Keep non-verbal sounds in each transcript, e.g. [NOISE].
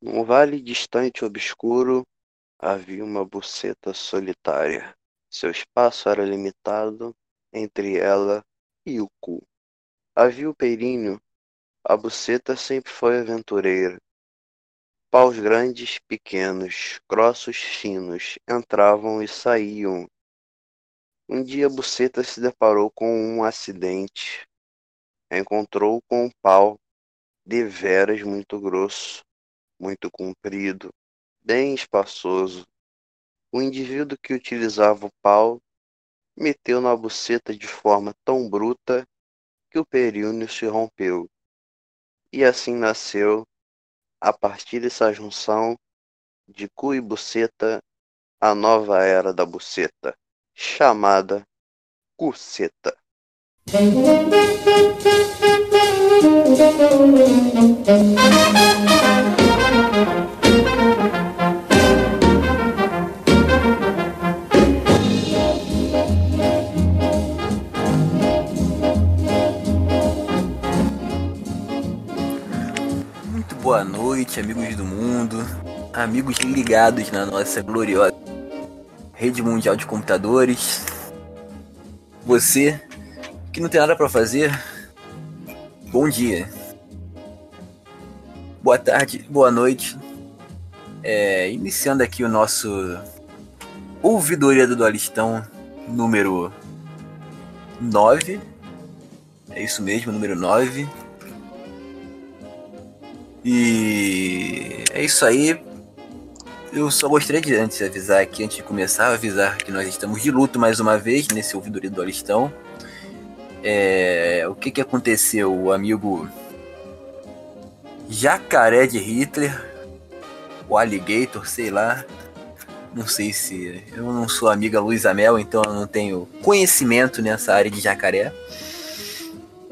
Num vale distante e obscuro havia uma buceta solitária. Seu espaço era limitado entre ela e o cu. Havia o períneo. A buceta sempre foi aventureira. Paus grandes, pequenos, grossos, finos entravam e saíam. Um dia a buceta se deparou com um acidente. Encontrou com um pau deveras muito grosso muito comprido, bem espaçoso. O indivíduo que utilizava o pau meteu na buceta de forma tão bruta que o períneo se rompeu. E assim nasceu, a partir dessa junção de cu e buceta, a nova era da buceta, chamada cuceta. Boa noite, amigos do mundo, amigos ligados na nossa gloriosa rede mundial de computadores. Você que não tem nada para fazer, bom dia, boa tarde, boa noite. É, iniciando aqui o nosso Ouvidoria do Dualistão número 9. É isso mesmo, número 9. E é isso aí. Eu só gostaria de antes avisar aqui, antes de começar, avisar que nós estamos de luto mais uma vez nesse ouvidoria do Alistão. É, o que que aconteceu? O amigo Jacaré de Hitler, o Alligator, sei lá. Não sei se. Eu não sou amiga Luísa Mel, então eu não tenho conhecimento nessa área de jacaré.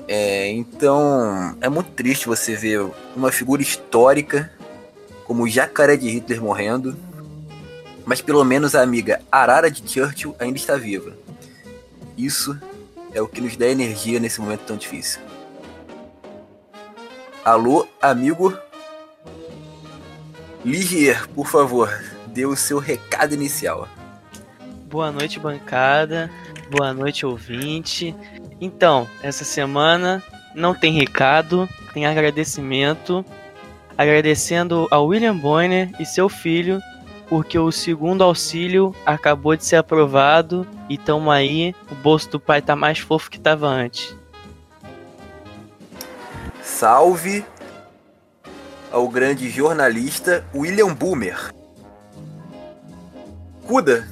É, então é muito triste você ver uma figura histórica como o jacaré de Hitler morrendo, mas pelo menos a amiga Arara de Churchill ainda está viva. Isso é o que nos dá energia nesse momento tão difícil. Alô, amigo Ligier, por favor, dê o seu recado inicial. Boa noite, bancada. Boa noite, ouvinte. Então, essa semana não tem recado, tem agradecimento. Agradecendo ao William Bonner e seu filho, porque o segundo auxílio acabou de ser aprovado e tamo aí, o bolso do pai tá mais fofo que tava antes. Salve ao grande jornalista William Boomer. Cuda,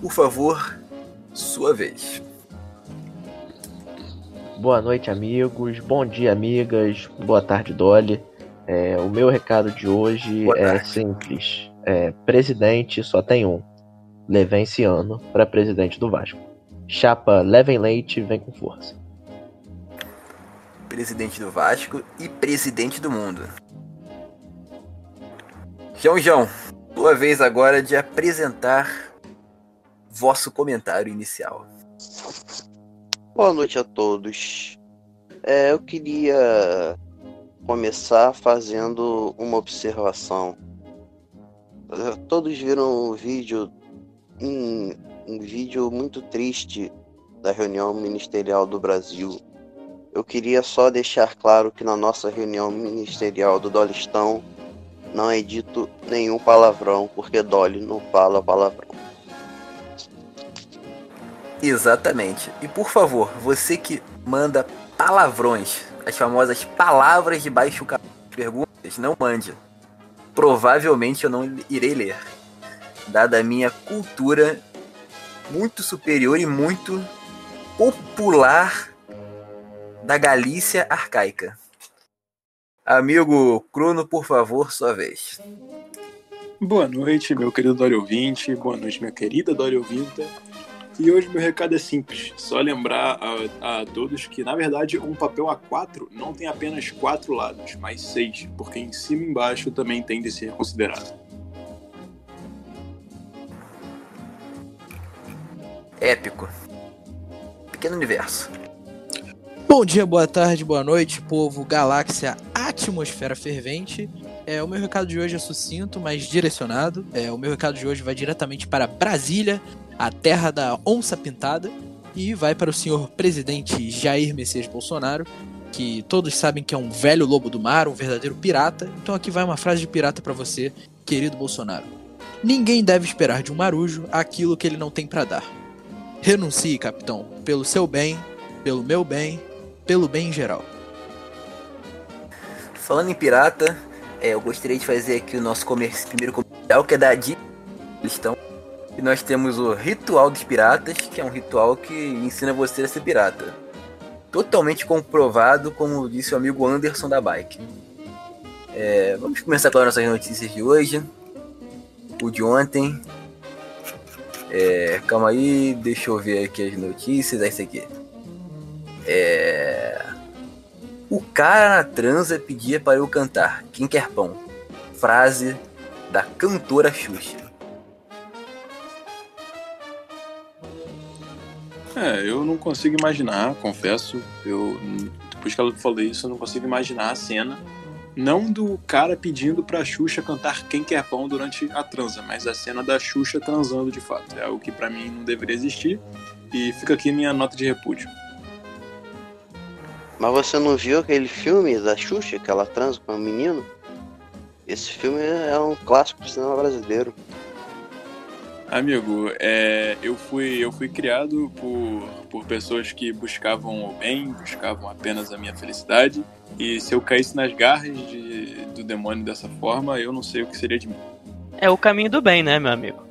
por favor, sua vez. Boa noite, amigos. Bom dia, amigas. Boa tarde, Dolly. É, o meu recado de hoje Boa é tarde. simples. É, presidente só tem um. Levenciano para presidente do Vasco. Chapa Levem Leite vem com força. Presidente do Vasco e presidente do mundo. João João, sua vez agora de apresentar vosso comentário inicial. Boa noite a todos. É, eu queria começar fazendo uma observação. Eh, Todos viram um vídeo, um, um vídeo muito triste da reunião ministerial do Brasil. Eu queria só deixar claro que na nossa reunião ministerial do Dolistão não é dito nenhum palavrão, porque Dolly não fala palavrão. Exatamente. E por favor, você que manda palavrões, as famosas palavras de baixo calão, perguntas, não mande. Provavelmente eu não irei ler. Dada a minha cultura muito superior e muito popular da Galícia arcaica. Amigo Crono, por favor, sua vez. Boa noite, meu querido Dória ouvinte. Boa noite, minha querida Dória ouvinta. E hoje meu recado é simples. Só lembrar a, a todos que, na verdade, um papel A4 não tem apenas quatro lados, mas seis, porque em cima e embaixo também tem de ser considerado. Épico. Pequeno universo. Bom dia, boa tarde, boa noite, povo, galáxia, atmosfera fervente. É, o meu recado de hoje é sucinto, mas direcionado. É, o meu recado de hoje vai diretamente para Brasília, a terra da onça pintada, e vai para o senhor presidente Jair Messias Bolsonaro, que todos sabem que é um velho lobo do mar, um verdadeiro pirata. Então aqui vai uma frase de pirata para você, querido Bolsonaro. Ninguém deve esperar de um marujo aquilo que ele não tem para dar. Renuncie, capitão, pelo seu bem, pelo meu bem, pelo bem em geral. Falando em pirata, é, eu gostaria de fazer aqui o nosso comerci primeiro comercial, que é da Di Cristão. E nós temos o Ritual dos Piratas, que é um ritual que ensina você a ser pirata. Totalmente comprovado, como disse o amigo Anderson da Bike. É, vamos começar com as nossas notícias de hoje. O de ontem. É, calma aí, deixa eu ver aqui as notícias. É isso aqui. É. O cara na transa pedia para eu cantar Quem quer pão? Frase da cantora Xuxa. É, eu não consigo imaginar, confesso. Eu, depois que ela falou isso, eu não consigo imaginar a cena. Não do cara pedindo pra Xuxa cantar Quem Quer Pão durante a transa, mas a cena da Xuxa transando de fato. É o que para mim não deveria existir. E fica aqui minha nota de repúdio. Mas você não viu aquele filme da Xuxa que ela transa com um menino? Esse filme é um clássico do cinema brasileiro. Amigo, é, eu, fui, eu fui criado por, por pessoas que buscavam o bem, buscavam apenas a minha felicidade. E se eu caísse nas garras de, do demônio dessa forma, eu não sei o que seria de mim. É o caminho do bem, né, meu amigo?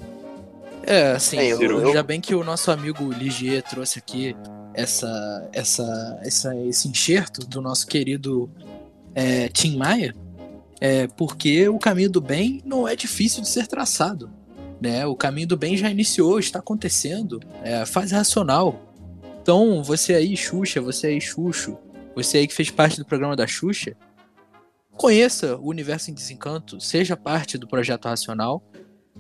É, assim, É, eu- eu- já bem que o nosso amigo Ligier trouxe aqui essa, essa, essa, esse enxerto do nosso querido é, Tim Maia, é porque o caminho do bem não é difícil de ser traçado. Né? O caminho do bem já iniciou, está acontecendo, é a fase racional. Então, você aí, Xuxa, você aí, Xuxo, você aí que fez parte do programa da Xuxa, conheça o Universo em Desencanto, seja parte do projeto racional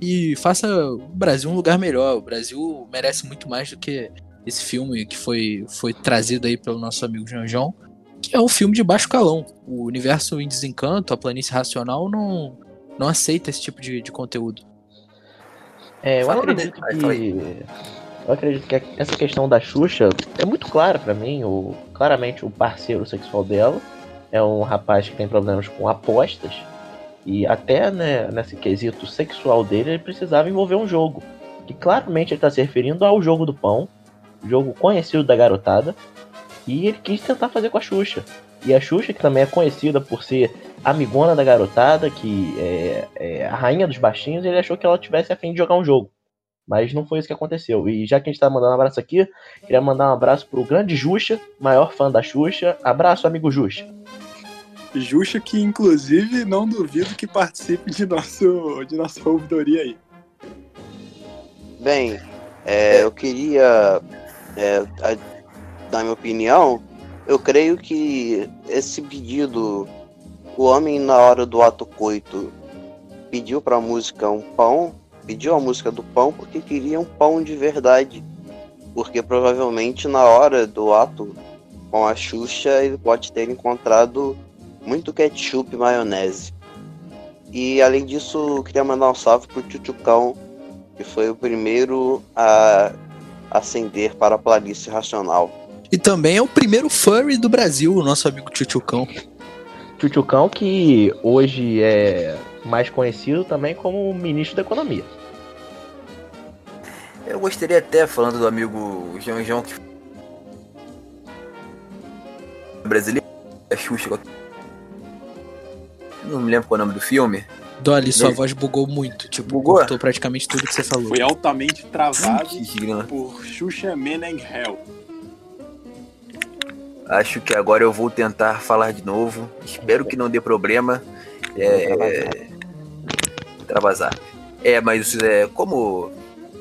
e faça o Brasil um lugar melhor. O Brasil merece muito mais do que esse filme que foi, foi trazido aí pelo nosso amigo Janjão, que é um filme de baixo calão. O Universo em Desencanto, a planície racional, não, não aceita esse tipo de, de conteúdo. É, eu acredito que. Eu acredito que essa questão da Xuxa é muito clara pra mim. O, claramente o parceiro sexual dela é um rapaz que tem problemas com apostas. E até né, nesse quesito sexual dele, ele precisava envolver um jogo. Que claramente ele está se referindo ao jogo do pão, jogo conhecido da garotada. E ele quis tentar fazer com a Xuxa. E a Xuxa, que também é conhecida por ser amigona da garotada, que é, é a rainha dos baixinhos, ele achou que ela tivesse a fim de jogar um jogo. Mas não foi isso que aconteceu. E já que a gente tá mandando um abraço aqui, queria mandar um abraço pro grande Xuxa, maior fã da Xuxa. Abraço, amigo Xuxa. Juxa que, inclusive, não duvido que participe de, nosso, de nossa ouvidoria aí. Bem, é, eu queria é, a- dar minha opinião. Eu creio que esse pedido, o homem na hora do ato coito pediu para a música um pão, pediu a música do pão porque queria um pão de verdade. Porque provavelmente na hora do ato com a Xuxa ele pode ter encontrado muito ketchup e maionese. E além disso, queria mandar um salve pro Tchutchucão, que foi o primeiro a ascender para a planície racional. E também é o primeiro furry do Brasil, o nosso amigo Tchutchucão. Tchutchucão, que hoje é mais conhecido também como ministro da Economia. Eu gostaria até, falando do amigo João João, que brasileiro, a Xuxa. Não me lembro qual é o nome do filme. Dolly, sua Ele- voz bugou muito. Tipo, Bugou? cortou praticamente tudo que você falou. Foi altamente travado por Xuxa Men and Hell. Acho que agora eu vou tentar falar de novo. Espero que não dê problema. É, é, Travasar. É, mas é, como.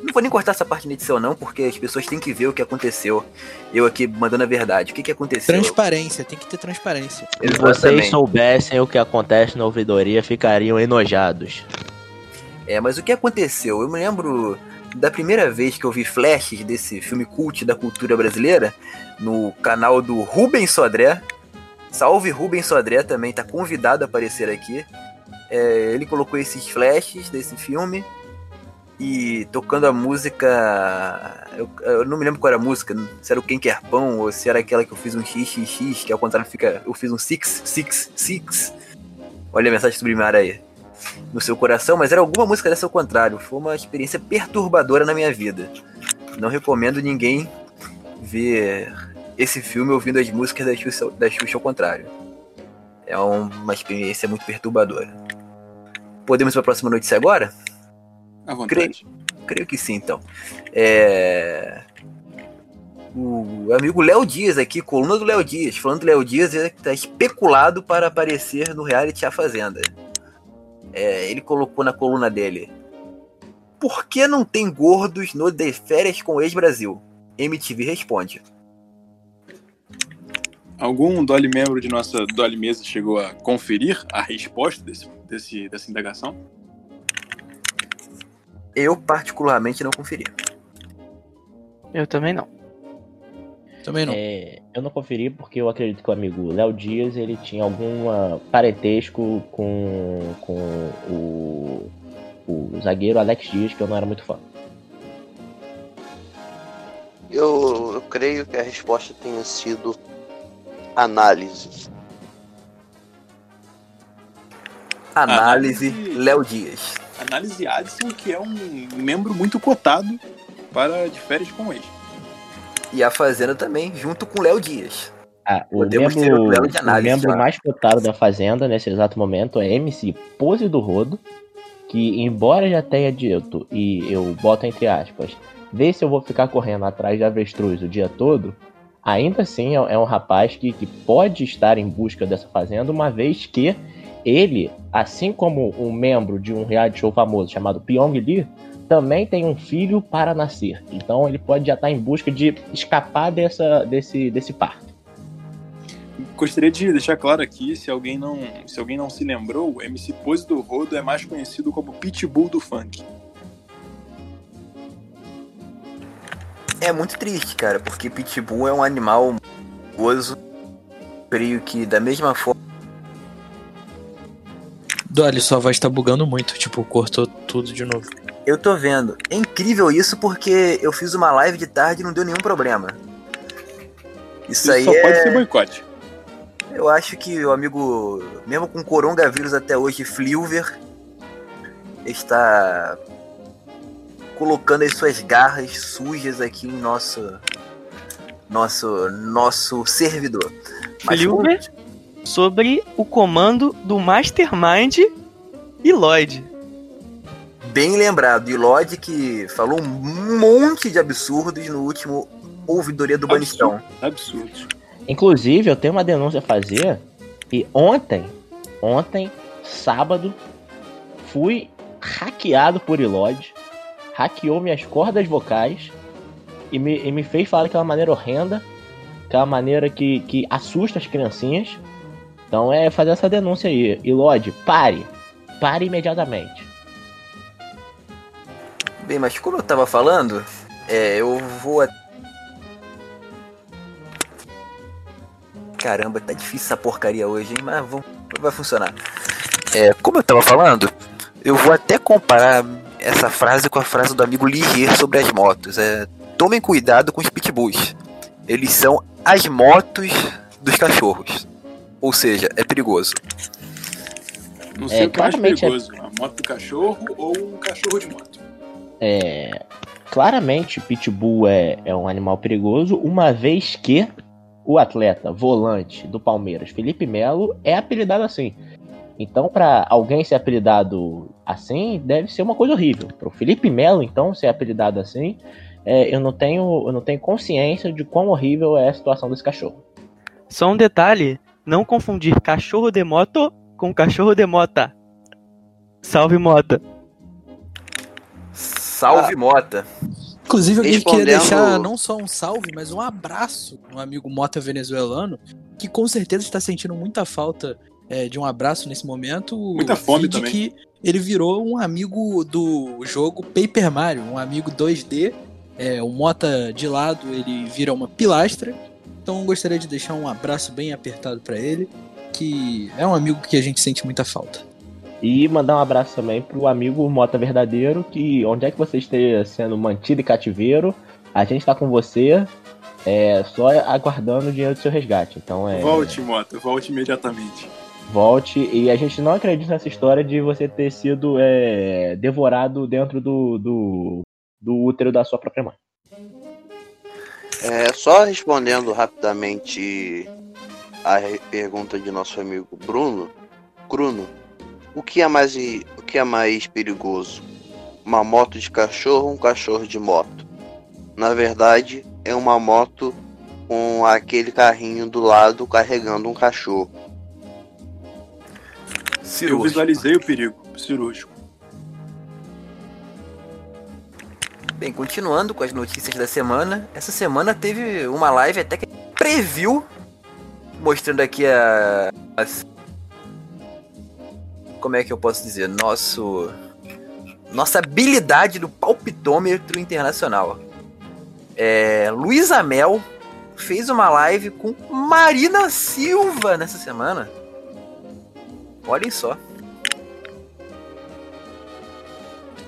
Não vou nem cortar essa parte na edição, não, porque as pessoas têm que ver o que aconteceu. Eu aqui mandando a verdade. O que, que aconteceu? Transparência, tem que ter transparência. Se vocês soubessem o que acontece na ouvidoria, ficariam enojados. É, mas o que aconteceu? Eu me lembro da primeira vez que eu vi flashes desse filme cult da cultura brasileira no canal do Rubens Sodré. Salve Rubens Sodré também, tá convidado a aparecer aqui. É, ele colocou esses flashes desse filme e tocando a música. Eu, eu, não me lembro qual era a música, se era o Quem Quer Pão ou se era aquela que eu fiz um XXX, que ao contrário fica. Eu fiz um Six, Six, Six. Olha a mensagem subliminar aí. No seu coração, mas era alguma música dessa ao contrário. Foi uma experiência perturbadora na minha vida. Não recomendo ninguém ver esse filme ouvindo as músicas da Xuxa, da Xuxa ao contrário. É uma experiência muito perturbadora. Podemos ir para a próxima notícia agora? À vontade. Creio, creio que sim, então. É... O amigo Léo Dias aqui, coluna do Léo Dias, falando do Léo Dias, está especulado para aparecer no reality A Fazenda. É, ele colocou na coluna dele: Por que não tem gordos no De Férias com Ex-Brasil? MTV responde. Algum Dolly membro de nossa Dolly Mesa chegou a conferir a resposta desse, desse, dessa indagação? Eu, particularmente, não conferi. Eu também não. Também não. É, eu não conferi porque eu acredito que o amigo Léo Dias ele tinha algum ah, parentesco com, com o, o zagueiro Alex Dias, que eu não era muito fã. Eu, eu creio que a resposta tenha sido análise. Análise, Análise. Léo Dias. Análise Adson, que é um membro muito cotado para de férias com ex. E a Fazenda também, junto com Léo Dias. Ah, o Podemos membro, um o análise, membro tá? mais cotado da Fazenda nesse exato momento é MC Pose do Rodo, que embora já tenha dito, e eu boto entre aspas, vê se eu vou ficar correndo atrás de avestruz o dia todo, ainda assim é é um rapaz que, que pode estar em busca dessa Fazenda, uma vez que ele, assim como um membro de um reality show famoso chamado Pyong Lee, também tem um filho para nascer. Então ele pode já estar em busca de escapar dessa, desse, desse parto. Gostaria de deixar claro aqui, se alguém não, se alguém não se lembrou, o MC Pose do Rodo é mais conhecido como Pitbull do funk. É muito triste, cara, porque Pitbull é um animal monstruoso. Creio que da mesma forma. Dolly, sua voz tá bugando muito. Tipo, cortou tudo de novo. Eu tô vendo. É incrível isso porque eu fiz uma live de tarde e não deu nenhum problema. Isso, Isso aí só é. pode ser boicote. Eu acho que o amigo, mesmo com coronavírus até hoje, Flilver, está colocando as suas garras sujas aqui em nosso nosso nosso servidor. Mas Flilver sobre o comando do Mastermind e Lloyd. bem lembrado, e Lodge que falou um monte de absurdos no último ouvidoria do Banistão. Absurdo. Inclusive, eu tenho uma denúncia a fazer. E ontem, ontem, sábado, fui hackeado por Ilod. Hackeou minhas cordas vocais e me, e me fez falar daquela maneira horrenda. Aquela maneira que, que assusta as criancinhas. Então é fazer essa denúncia aí. Ilod, pare. Pare imediatamente. Bem, mas como eu tava falando, é, eu vou. Caramba, tá difícil essa porcaria hoje, hein? Mas vamos, vai funcionar. É, como eu tava falando, eu vou até comparar essa frase com a frase do amigo Ligier sobre as motos. É, tomem cuidado com os pitbulls. Eles são as motos dos cachorros. Ou seja, é perigoso. Não sei É, o que é mais claramente é- perigoso, a moto do cachorro ou um cachorro de moto. É, claramente, Pitbull é, é um animal perigoso, uma vez que o atleta volante do Palmeiras, Felipe Melo, é apelidado assim. Então, pra alguém ser apelidado assim, deve ser uma coisa horrível. Pro Felipe Melo, então, ser apelidado assim, é, eu, não tenho, eu não tenho consciência de quão horrível é a situação desse cachorro. Só um detalhe: não confundir cachorro de moto com cachorro de mota. Salve mota. Salve Mota. Inclusive, eu queria Respondendo- deixar não só um salve, mas um abraço no amigo Mota venezuelano, que com certeza está sentindo muita falta é, de um abraço nesse momento. Muita fome também. que ele virou um amigo do jogo Paper Mario, um amigo 2D. É, o Mota de lado, ele vira uma pilastra. Então, gostaria de deixar um abraço bem apertado para ele, que é um amigo que a gente sente muita falta. E mandar um abraço também pro amigo Mota Verdadeiro, que onde é que você esteja sendo mantido em cativeiro, a gente tá com você, é, só aguardando o dinheiro do seu resgate. Então é. Volte, Mota, volte imediatamente. Volte, e a gente não acredita nessa história de você ter sido é, devorado dentro do, do, do útero da sua própria mãe. É, só respondendo rapidamente a pergunta de nosso amigo Bruno. Bruno, o que é mais, o que é mais perigoso? Uma moto de cachorro ou um cachorro de moto? Na verdade, é uma moto com aquele carrinho do lado carregando um cachorro. Eu Cirúrgico. visualizei o perigo cirúrgico. Bem, continuando com as notícias da semana, essa semana teve uma live até que previu, mostrando aqui a. as- como é que eu posso dizer? Nosso. Nossa habilidade do palpitômetro internacional. É, Luísa Mel fez uma live com Marina Silva nessa semana. Olhem só.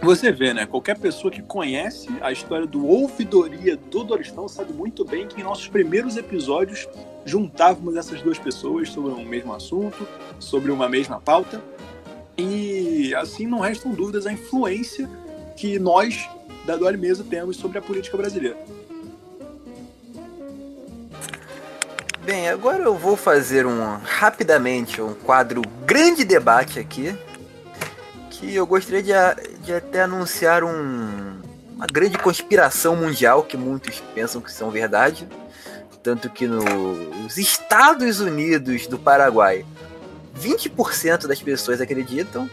Você vê, né? Qualquer pessoa que conhece a história do ouvidoria do Doristão sabe muito bem que em nossos primeiros episódios juntávamos essas duas pessoas sobre um mesmo assunto, sobre uma mesma pauta. E assim não restam dúvidas a influência que nós da Dolly Mesa temos sobre a política brasileira. Bem, agora eu vou fazer um rapidamente um quadro grande debate aqui, que eu gostaria de, de até anunciar um- uma grande conspiração mundial que muitos pensam que são verdade, tanto que nos Estados Unidos do Paraguai 20% das pessoas acreditam.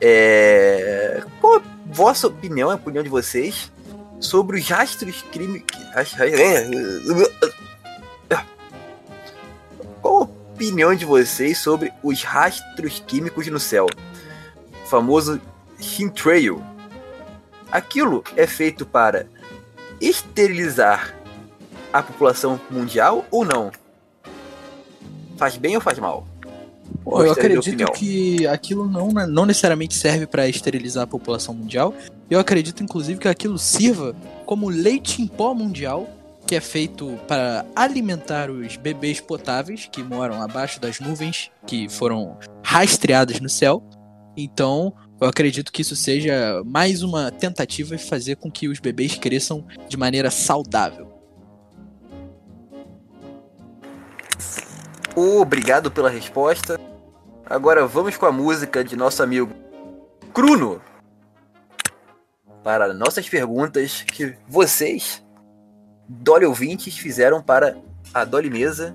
É... Qual a vossa opinião, a opinião de vocês, sobre os rastros crime... Qual a opinião de vocês sobre os rastros químicos no céu? Famoso chemtrail. Aquilo é feito para esterilizar a população mundial ou não? Faz bem ou faz mal? Pô, eu acredito que aquilo não, não necessariamente serve para esterilizar a população mundial. Eu acredito, inclusive, que aquilo sirva como leite em pó mundial, que é feito para alimentar os bebês potáveis que moram abaixo das nuvens que foram rastreadas no céu. Então, eu acredito que isso seja mais uma tentativa de fazer com que os bebês cresçam de maneira saudável. Obrigado pela resposta. Agora vamos com a música de nosso amigo Bruno. Para nossas perguntas que vocês, Dolly ouvintes, fizeram para a Dolly Mesa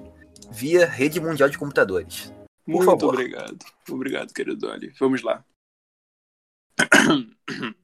via Rede Mundial de Computadores. Por Muito favor. obrigado. Obrigado, querido Dolly. Vamos lá. [LAUGHS]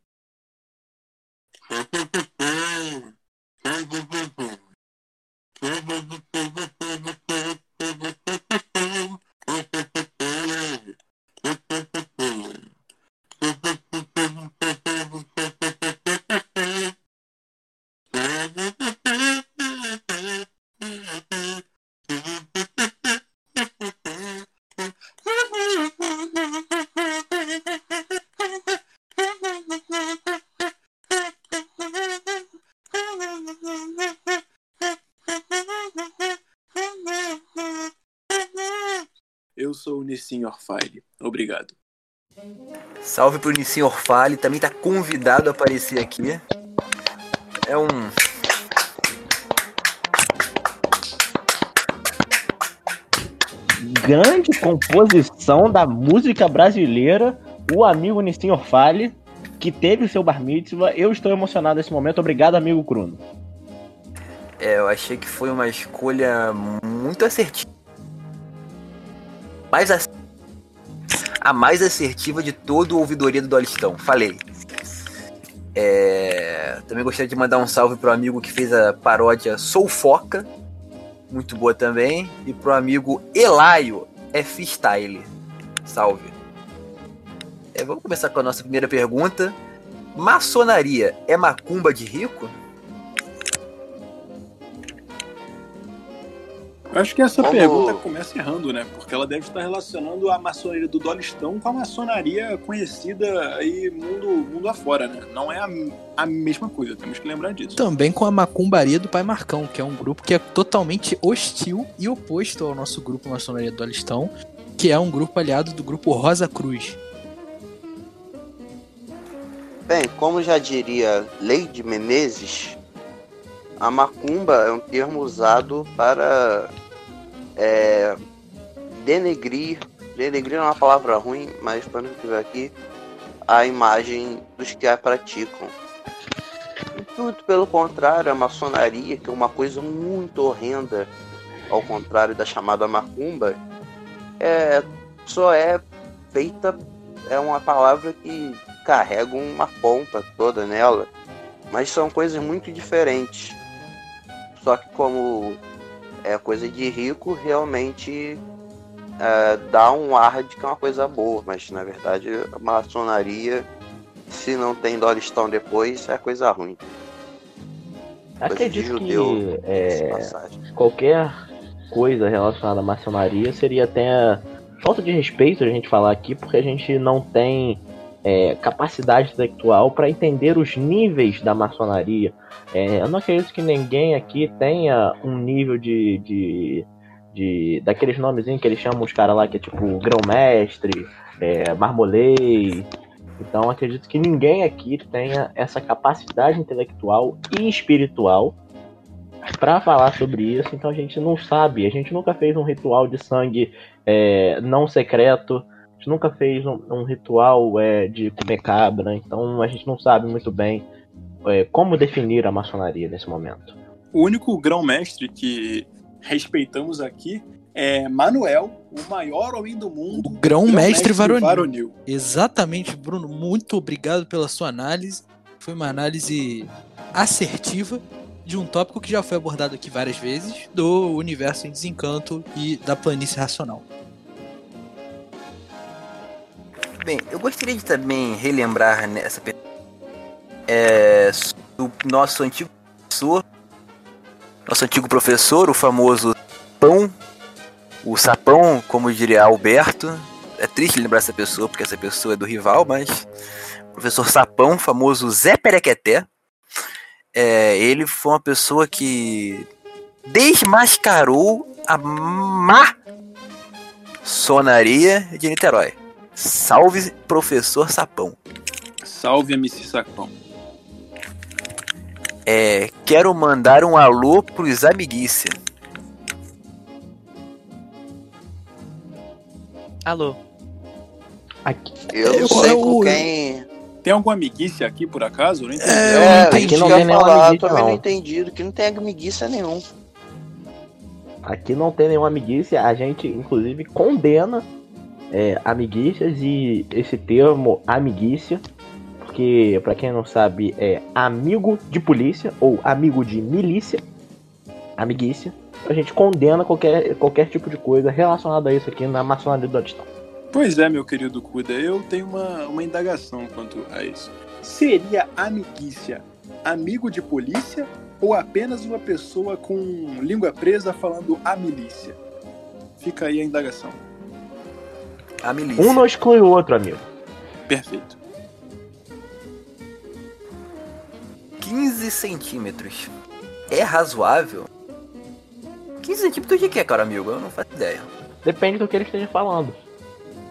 Nissin Orfile. Obrigado. Salve pro Nissin Orfale, também tá convidado a aparecer aqui. É um. Grande composição da música brasileira, o amigo Nissin Orfale, que teve o seu bar mitzvah. Eu estou emocionado nesse momento. Obrigado, amigo Bruno. É, eu achei que foi uma escolha muito assertiva. Mais A mais assertiva de todo o ouvidoria do Dolistão. Falei. É, Também gostaria de mandar um salve pro amigo que fez a paródia Sou Foca. Muito boa também. E pro amigo Elaio F Style. Salve. É, vamos começar com a nossa primeira pergunta. Maçonaria é macumba de rico? Acho que essa Como- pergunta começa errando, né? Porque ela deve estar relacionando a maçonaria do Dolistão com a maçonaria conhecida aí mundo, mundo afora, né? Não é a, a mesma coisa, temos que lembrar disso. Também com a macumbaria do Pai Marcão, que é um grupo que é totalmente hostil e oposto ao nosso grupo Maçonaria do Alistão, que é um grupo aliado do grupo Rosa Cruz. Bem, como já diria Lady Menezes, a macumba é um termo usado para é, denegrir, denegrir é uma palavra ruim, mas para não estiver aqui, a imagem dos que a praticam. Muito pelo contrário, a maçonaria, que é uma coisa muito horrenda, ao contrário da chamada macumba, é, só é feita, é uma palavra que carrega uma pompa toda nela, mas são coisas muito diferentes. Só que como é coisa de rico, realmente é, dá um ar de que é uma coisa boa, mas na verdade a maçonaria, se não tem dolistão depois, é coisa ruim. Acredito judeu, que é, qualquer coisa relacionada à maçonaria seria até falta de respeito a gente falar aqui, porque a gente não tem é, capacidade intelectual para entender os níveis da maçonaria. É, eu não acredito que ninguém aqui tenha um nível de. de, de daqueles nomezinhos que eles chamam os caras lá, que é tipo grão-mestre, é, marmolei. Então acredito que ninguém aqui tenha essa capacidade intelectual e espiritual para falar sobre isso, então a gente não sabe, a gente nunca fez um ritual de sangue é, não secreto, a gente nunca fez um, um ritual é, de comer cabra, então a gente não sabe muito bem é, como definir a maçonaria nesse momento. O único grão-mestre que respeitamos aqui é Manuel, o maior homem do mundo. O grão-mestre varonil. varonil. Exatamente, Bruno. Muito obrigado pela sua análise. Foi uma análise assertiva de um tópico que já foi abordado aqui várias vezes, do universo em desencanto e da planície racional. Bem, eu gostaria de também relembrar nessa pergunta é, do nosso antigo professor, nosso antigo professor, o famoso Pão, o Sapão, como diria Alberto. É triste lembrar essa pessoa, porque essa pessoa é do rival, mas o professor Sapão, famoso Zé Perequeté, é, ele foi uma pessoa que desmascarou a maçonaria de Niterói. Salve, professor Sapão. Salve, MC Sacão. É, quero mandar um alô pros amiguícia. Alô. Aqui, Eu Eu- não sei eu- com quem. Tem alguma amiguice aqui, por acaso? Eu não entendi. É, eu É, não entendi. aqui não eu tem nenhuma falar, amiguice, também não não. entendi, que não tem amiguiça nenhum. aqui não tem nenhuma amiguícia, a gente inclusive condena é, amiguícias e esse termo amiguícia, porque pra quem não sabe é amigo de polícia ou amigo de milícia, amiguícia. A gente condena qualquer, qualquer tipo de coisa relacionada a isso aqui na maçonaria do Adistão. Pois é, meu querido Cuda, eu tenho uma, uma indagação quanto a isso. Seria amiguícia amigo de polícia ou apenas uma pessoa com língua presa falando a milícia? Fica aí a indagação. A milícia. Um não exclui o outro, amigo. Perfeito. 15 centímetros. É razoável? 15 centímetros de quê, cara, amigo? Eu não faço ideia. Depende do que ele esteja falando.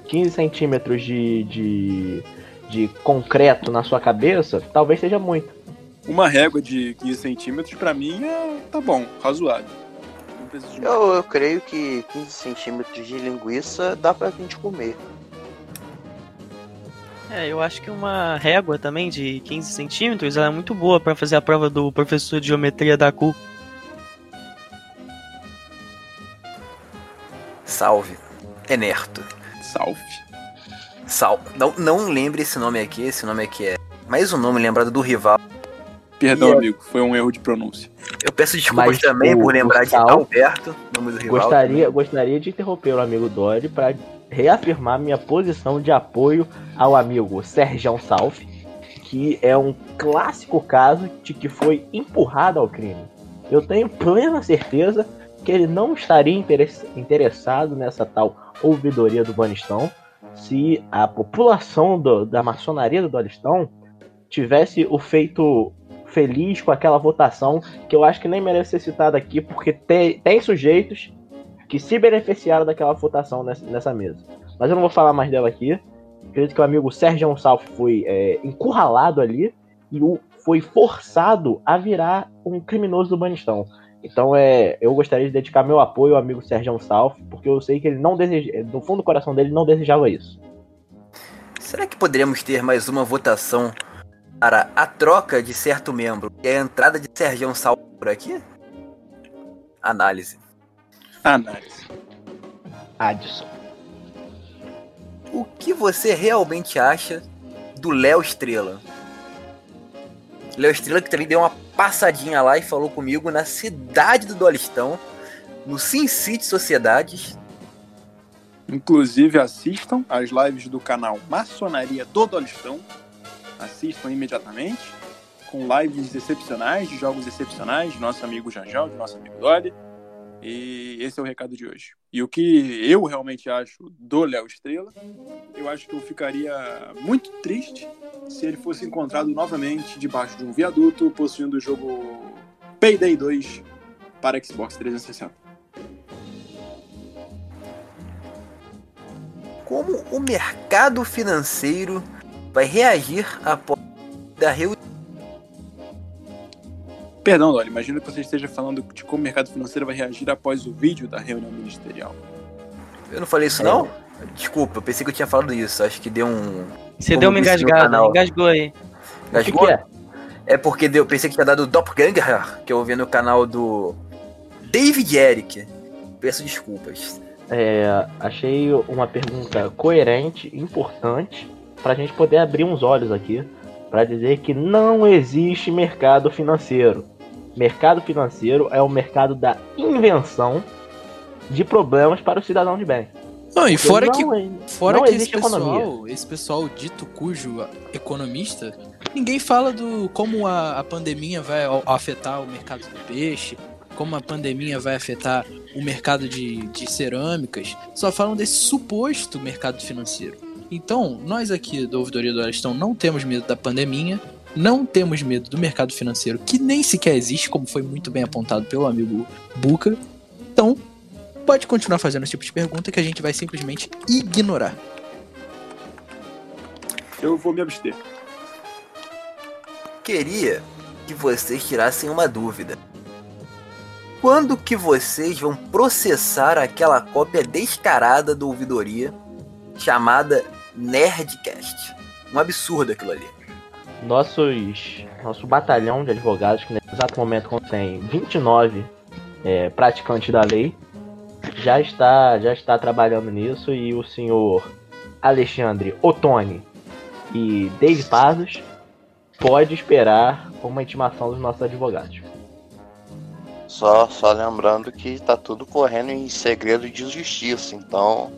15 centímetros de, de, de concreto na sua cabeça, talvez seja muito. Uma régua de 15 centímetros, pra mim, é, tá bom, razoável. Preciso de. Eu, eu creio que 15 centímetros de linguiça dá pra gente comer. É, eu acho que uma régua também de 15 centímetros ela é muito boa pra fazer a prova do professor de geometria da CU. Salve. Enerto. Salve. Sal. Não, não lembre esse nome aqui, esse nome aqui é mais um nome lembrado do rival. Perdão, E amigo, foi um erro de pronúncia. Eu peço desculpas Mas também o- por o lembrar de Alberto, nome do rival. Gostaria, gostaria de interromper o amigo Dory para reafirmar minha posição de apoio ao amigo Sergião Salf, que é um clássico caso de que foi empurrado ao crime. Eu tenho plena certeza que ele não estaria interess- interessado nessa tal ouvidoria do Banistão se a população do- da maçonaria do Dolistão tivesse o feito feliz com aquela votação que eu acho que nem merece ser citada aqui, porque tem, tem sujeitos que se beneficiaram daquela votação nessa, nessa mesa. Mas eu não vou falar mais dela aqui. Acredito que o amigo Sérgio Salf foi é, encurralado ali e o, foi forçado a virar um criminoso do Banistão. Então é, eu gostaria de dedicar meu apoio ao amigo Sérgio Salf, porque eu sei que ele não deseja, no fundo do coração dele, não desejava isso. Será que poderíamos ter mais uma votação para a troca de certo membro e a entrada de Sergião Sal por aqui? Análise. Análise. Adson. O que você realmente acha do Léo Estrela? Léo Estrela que também deu uma passadinha lá e falou comigo na cidade do Dolistão, no Sin City Sociedades. Inclusive, assistam as lives do canal Maçonaria do Dolistão. Assistam imediatamente. Com lives excepcionais, de jogos excepcionais, de nosso amigo Jajão, de nosso amigo Dolly. E esse é o recado de hoje. E o que eu realmente acho do Léo Estrela, eu acho que eu ficaria muito triste se ele fosse encontrado novamente debaixo de um viaduto possuindo o jogo Payday 2 para Xbox 360. Como o mercado financeiro vai reagir após da reunião? Perdão, Dolly, imagino que você esteja falando de como o mercado financeiro vai reagir após o vídeo da reunião ministerial. Eu não falei isso não? Desculpa, eu pensei que eu tinha falado isso. Acho que deu um. Você Como deu uma engasgada, engasgou aí. O que, que é? É porque deu, pensei que tinha dado Doppelganger, que eu ouvi no canal do David Eric. Peço desculpas. É, achei uma pergunta coerente, importante, pra gente poder abrir uns olhos aqui, pra dizer que não existe mercado financeiro. Mercado financeiro é o mercado da invenção de problemas para o cidadão de bem. Não, e fora que não é- Fora que esse pessoal, economia. esse pessoal dito cujo economista, ninguém fala do como a, a pandemia vai a- afetar o mercado do peixe, como a pandemia vai afetar o mercado de, de cerâmicas, só falam desse suposto mercado financeiro. Então, nós aqui do Ouvidoria do Aristão não temos medo da pandemia, não temos medo do mercado financeiro, que nem sequer existe, como foi muito bem apontado pelo amigo Buca. Então, pode continuar fazendo esse tipo de pergunta que a gente vai simplesmente ignorar. Eu vou me abster. Queria que vocês tirassem uma dúvida. Quando que vocês vão processar aquela cópia descarada do ouvidoria chamada Nerdcast? Um absurdo aquilo ali. Nossos, nosso batalhão de advogados, que nesse exato momento contém 29 é, praticantes da lei, já está, já está trabalhando nisso e o senhor Alexandre Ottoni e Dave Pazos pode esperar uma intimação dos nossos advogados. Só, só lembrando que tá tudo correndo em segredo de justiça, então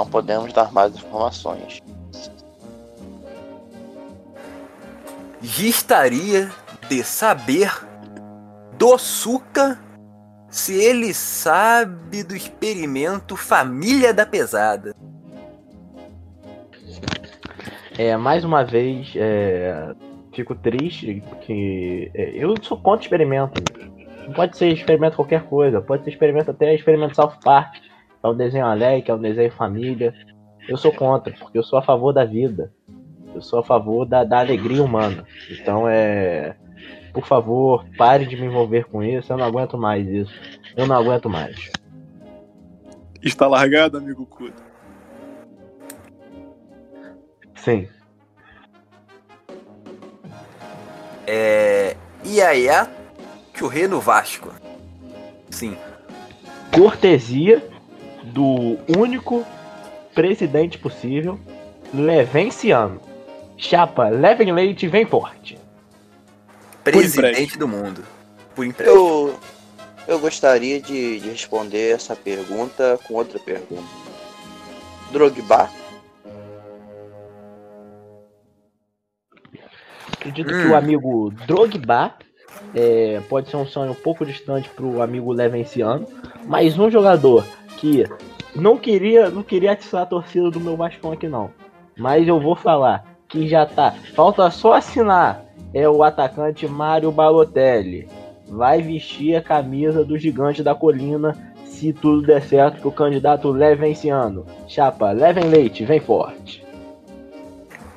não podemos dar mais informações. Gostaria de saber do Suca se ele sabe do experimento Família da Pesada. É, mais uma vez, é, fico triste que é, eu sou contra experimento. Não pode ser experimento qualquer coisa, pode ser experimento até experimento South Park, é um desenho alegre, é um desenho família. Eu sou contra, porque eu sou a favor da vida. Eu sou a favor da, da alegria humana. Então é. Por favor, pare de me envolver com isso. Eu não aguento mais isso. Eu não aguento mais. Está largado, amigo Kudo. Sim. É. Iaiá Churrê no Vasco. Sim. cortesia do único presidente possível, Levenciano. Chapa, levem leite, vem forte. Presidente do mundo. Por empréstimo. Eu, eu gostaria de, de responder essa pergunta com outra pergunta. Drogba? Acredito que Hum. o amigo Drogba é, pode ser um sonho um pouco distante pro amigo Levenciano, mais um jogador que não queria, não queria atiçar a torcida do meu Vascão aqui não. Mas eu vou falar que já tá. Falta só assinar. É o atacante Mário Balotelli. Vai vestir a camisa do gigante da colina se tudo der certo que o candidato leve esse ano. Chapa, levem leite, vem forte.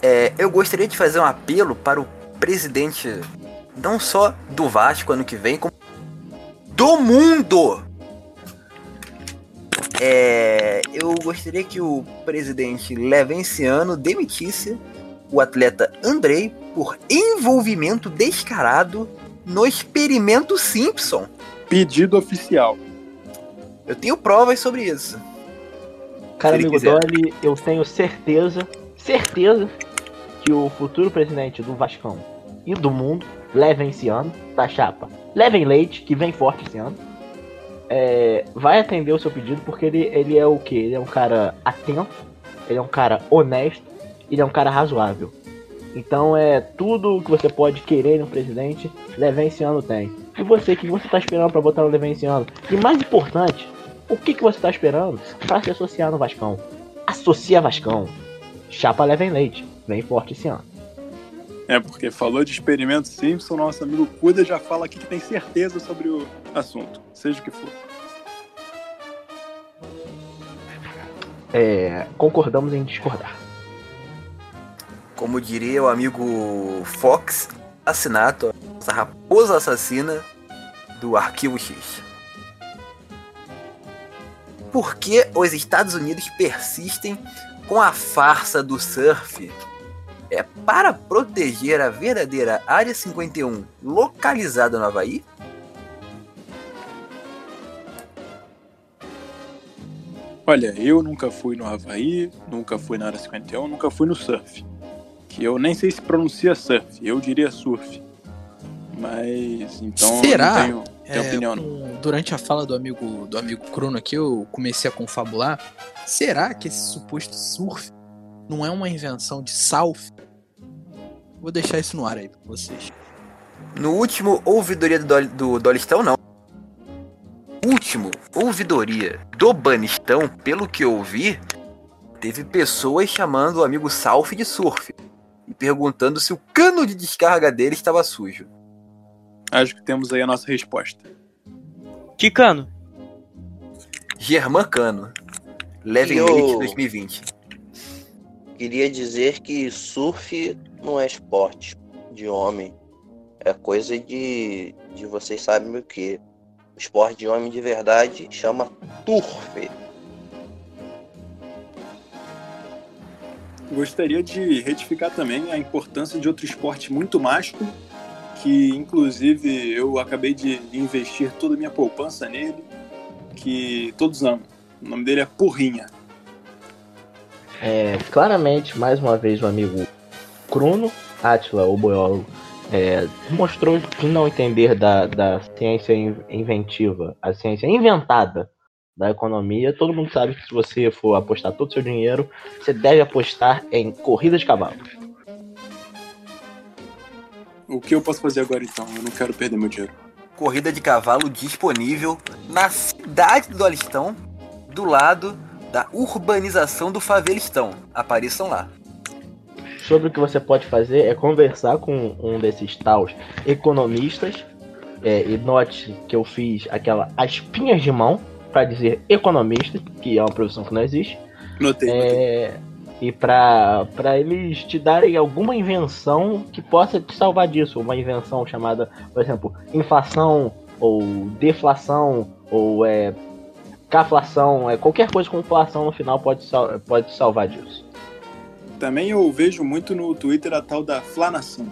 É, eu gostaria de fazer um apelo para o presidente, não só do Vasco ano que vem, como do mundo. É, eu gostaria que o presidente Levenciano demitisse o atleta Andrei por envolvimento descarado no experimento Simpson. Pedido oficial. Eu tenho provas sobre isso. Cara, amigo quiser. Dolly, eu tenho certeza, certeza que o futuro presidente do Vascão e do mundo levem esse ano, tá chapa? Levem leite, que vem forte esse ano. É, vai atender o seu pedido porque ele, ele é o que? Ele é um cara atento, ele é um cara honesto, ele é um cara razoável. Então é tudo que você pode querer em um presidente, Levenciano tem. E você, o que você tá esperando pra botar no Levenciano? E mais importante, o que, que você tá esperando pra se associar no Vascão? Associa Vascão. Chapa leva em leite. Vem forte esse ano. É, porque falou de experimento Simpson, nosso amigo Cuda já fala aqui que tem certeza sobre o assunto, seja o que for. É, concordamos em discordar. Como diria o amigo Fox, assassinato, essa raposa assassina do Arquivo X. Por que os Estados Unidos persistem com a farsa do surf? É para proteger a verdadeira Área 51 localizada no Havaí? Olha, eu nunca fui no Havaí, nunca fui na área 51, nunca fui no surf. Que eu nem sei se pronuncia surf, eu diria surf. Mas então Será? eu não tenho, tenho É, opinião. não. durante a fala do amigo do amigo Crono aqui, eu comecei a confabular. Será que esse suposto surf não é uma invenção de South? Vou deixar isso no ar aí pra vocês. No último ouvidoria do, Dol- do Dolistão, não. Último ouvidoria do Banistão, pelo que eu ouvi, teve pessoas chamando o amigo Salf de surf e perguntando se o cano de descarga dele estava sujo. Acho que temos aí a nossa resposta. Kikano, Germán Cano. Levem Eu- leite 2020. Queria dizer que surf não é esporte de homem. É coisa de, de vocês sabem o que. O esporte de homem de verdade chama turf. Gostaria de retificar também a importância de outro esporte muito mágico, que inclusive eu acabei de investir toda a minha poupança nele, que todos amam. O nome dele é Porrinha. É, claramente, mais uma vez, o amigo Bruno Atila, o boiólogo, é, mostrou de não entender da, da ciência in- inventiva, a ciência inventada da economia. Todo mundo sabe que se você for apostar todo o seu dinheiro, você deve apostar em corrida de cavalo. O que eu posso fazer agora então? Eu não quero perder meu dinheiro. Corrida de cavalo disponível na cidade do Dolistão, do lado da urbanização do Favelistão. Apareçam lá. Sobre o que você pode fazer é conversar com um desses taus economistas. É, e note que eu fiz aquela aspinhas de mão para dizer economista, que é uma profissão que não existe. Notei, notei. É, e para eles te darem alguma invenção que possa te salvar disso. Uma invenção chamada, por exemplo, inflação ou deflação ou é, caflação. É, qualquer coisa com inflação no final pode, pode te salvar disso. Também eu vejo muito no Twitter a tal da flanação.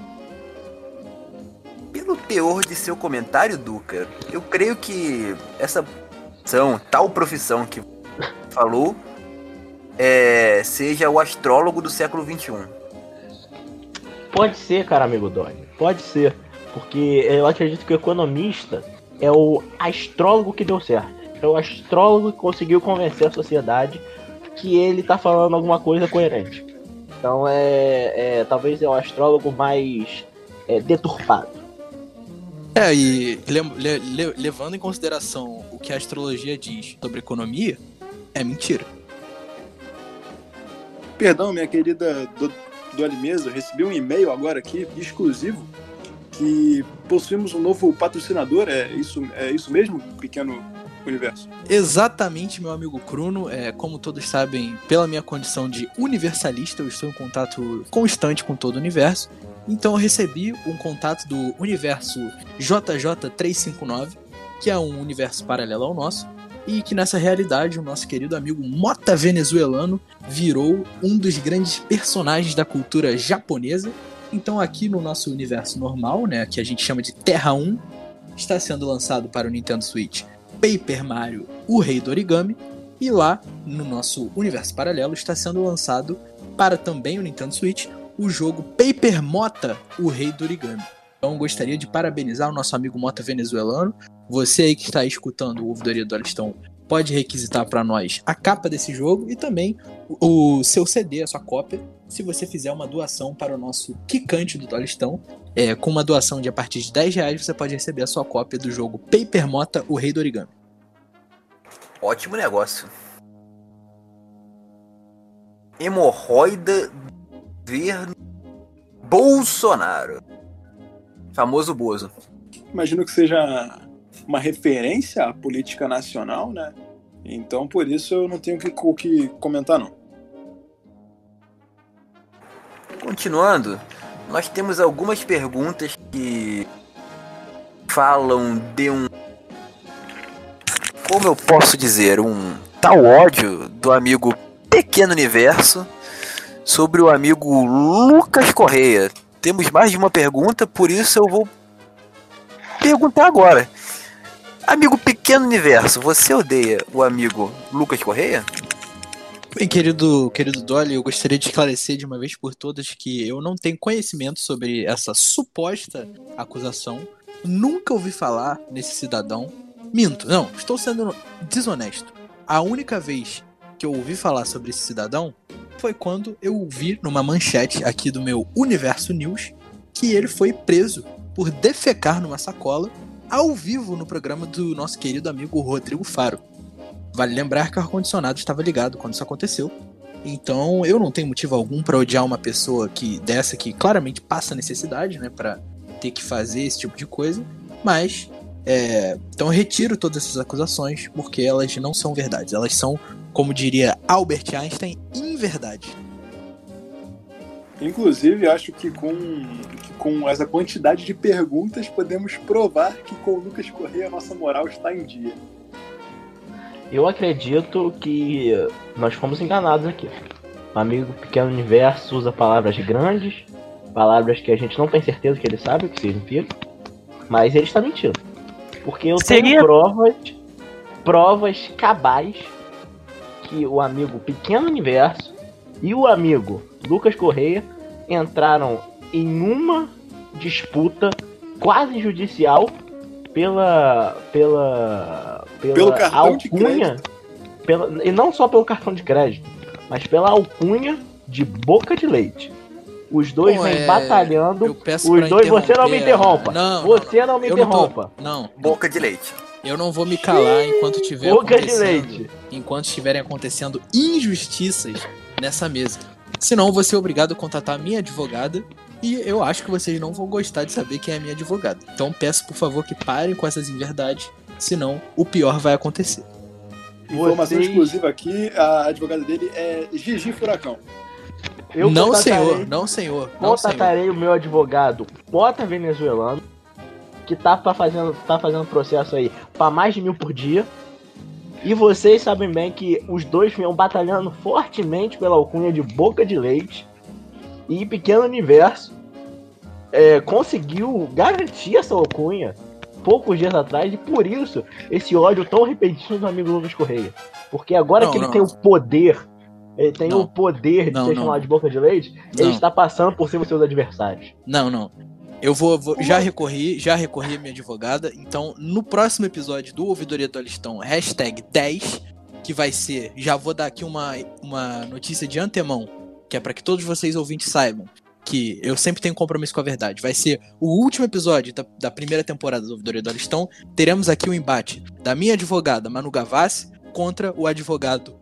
Pelo teor de seu comentário, Duca, eu creio que essa profissão, tal profissão que [LAUGHS] falou, é, seja o astrólogo do século um. XXI. Pode ser, cara, amigo Doni. Pode ser. Porque eu acredito que o economista é o astrólogo que deu certo. É o astrólogo que conseguiu convencer a sociedade que ele tá falando alguma coisa coerente. Então é, é talvez é o astrólogo mais é, deturpado. É, e le- le- le- levando em consideração o que a astrologia diz sobre economia, é mentira. Perdão, minha querida do, do Alimesa, eu recebi um e-mail agora aqui, exclusivo, que possuímos um novo patrocinador. É isso, é isso mesmo, pequeno universo? Exatamente, meu amigo Bruno. É, como todos sabem, pela minha condição de universalista, eu estou em contato constante com todo o universo. Então eu recebi um contato do universo JJ359, que é um universo paralelo ao nosso, e que nessa realidade o nosso querido amigo Mota venezuelano virou um dos grandes personagens da cultura japonesa. Então aqui no nosso universo normal, né, que a gente chama de Terra 1, está sendo lançado para o Nintendo Switch Paper Mario, o Rei do Origami, e lá no nosso universo paralelo está sendo lançado para também o Nintendo Switch o jogo Paper Mota, o Rei do Origami. Então gostaria de parabenizar o nosso amigo Mota venezuelano. Você aí que está escutando o Ouvidoria do Alistão pode requisitar para nós a capa desse jogo e também o seu CD, a sua cópia, se você fizer uma doação para o nosso Kikante do Dolistão. É, com uma doação de a partir de 10 reais você pode receber a sua cópia do jogo Paper Mota, o Rei do Origami. Ótimo negócio. Hemorroida Verne Bolsonaro. Famoso Bozo. Imagino que seja uma referência à política nacional, né? Então, por isso eu não tenho que, o que comentar, não. Continuando, nós temos algumas perguntas que falam de um. Como eu posso dizer? Um tal ódio do amigo Pequeno Universo sobre o amigo Lucas Correia. Temos mais de uma pergunta, por isso eu vou perguntar agora. Amigo Pequeno Universo, você odeia o amigo Lucas Correia? Bem, querido, querido Dolly, eu gostaria de esclarecer de uma vez por todas que eu não tenho conhecimento sobre essa suposta acusação. Nunca ouvi falar nesse cidadão. Minto, não, estou sendo desonesto. A única vez que eu ouvi falar sobre esse cidadão foi quando eu vi numa manchete aqui do meu Universo News que ele foi preso por defecar numa sacola ao vivo no programa do nosso querido amigo Rodrigo Faro. Vale lembrar que o ar-condicionado estava ligado quando isso aconteceu. Então eu não tenho motivo algum para odiar uma pessoa que dessa que claramente passa necessidade, né, para ter que fazer esse tipo de coisa. Mas é, então eu retiro todas essas acusações porque elas não são verdades. Elas são, como diria Albert Einstein, inverdade. Inclusive, acho que com, que com essa quantidade de perguntas podemos provar que com o Lucas Correia a nossa moral está em dia. Eu acredito que nós fomos enganados aqui. O amigo Pequeno Universo usa palavras grandes, palavras que a gente não tem certeza que ele sabe o que significa, mas ele está mentindo. Porque eu Seria- tenho provas, provas cabais que o amigo Pequeno Universo e o amigo Lucas Correia entraram em uma disputa quase judicial pela pela pela Pelo cartão de alcunha pela, e não só pelo cartão de crédito, mas pela alcunha de boca de leite. Os dois Bom, vêm é, batalhando. Eu peço Os dois, você não me interrompa. a- Não, você não me eu não tô- interrompa. Não, Boca de leite. eu não vou me calar enquanto tiver Boca de leite. enquanto estiverem acontecendo injustiças nessa mesa. Senão eu vou ser obrigado a contatar a minha advogada e eu acho que vocês não vão gostar de saber quem é a minha advogada. Então peço por favor que parem com essas inverdades, senão o pior vai acontecer. Informação Vocês- exclusiva aqui, a advogada dele é Gigi Furacão. Eu não contatarei- senhor, não senhor, não senhor. Contatarei o meu advogado Mota venezuelano, que tá, fazendo, tá fazendo processo aí pra mais de mil por dia. E vocês sabem bem que os dois vinham batalhando fortemente pela alcunha de Boca de Leite. E Pequeno Universo é, conseguiu garantir essa alcunha poucos dias atrás. E por isso, esse ódio tão repentino do amigo Lucas Correia. Porque agora Não, que ele não. tem o poder, ele tem Não. o poder de Não, ser não. chamado de Boca de Leite, ele está passando por cima dos seus adversários. Não, não. Eu vou, vou- já recorri, já recorri à minha advogada. Então, no próximo episódio do Ouvidoria do Alistão, hashtag 10, que vai ser, já vou dar aqui uma, uma notícia de antemão, que é para que todos vocês ouvintes saibam. Que eu sempre tenho compromisso com a verdade. Vai ser o último episódio da, da primeira temporada do Ouvidoria do Aristão. Teremos aqui o um embate da minha advogada, Manu Gavassi, contra o advogado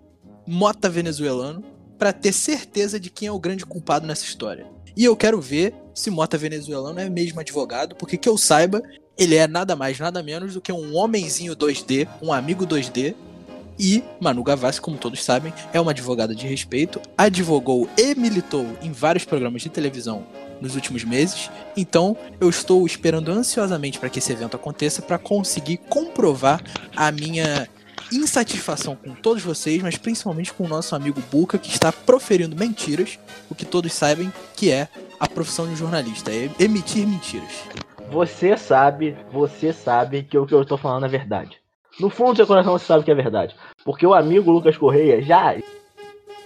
Mota venezuelano, para ter certeza de quem é o grande culpado nessa história. E eu quero ver se Mota venezuelano é mesmo advogado, porque que eu saiba, ele é nada mais, nada menos do que um homenzinho 2D, um amigo 2D, e Manu Gavassi, como todos sabem, é uma advogada de respeito, advogou e militou em vários programas de televisão nos últimos meses. Então, eu estou esperando ansiosamente para que esse evento aconteça para conseguir comprovar a minha insatisfação com todos vocês, mas principalmente com o nosso amigo Buca, que está proferindo mentiras, o que todos sabem que é a profissão de jornalista, é emitir mentiras. Você sabe, você sabe que o que eu estou falando é verdade. No fundo do seu coração você sabe que é verdade. Porque o amigo Lucas Correia já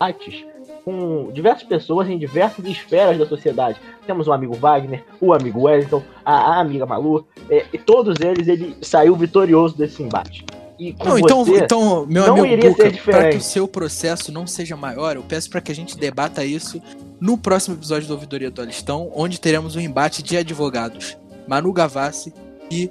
antes com diversas pessoas em diversas esferas da sociedade. Temos o amigo Wagner, o amigo Wellington, a, a amiga Malu, é, e todos eles ele saiu vitorioso desse embate. E não, então, então, meu não amigo Buca, para que o seu processo não seja maior, eu peço para que a gente debata isso no próximo episódio do Ouvidoria do Alistão, onde teremos um embate de advogados. Manu Gavassi e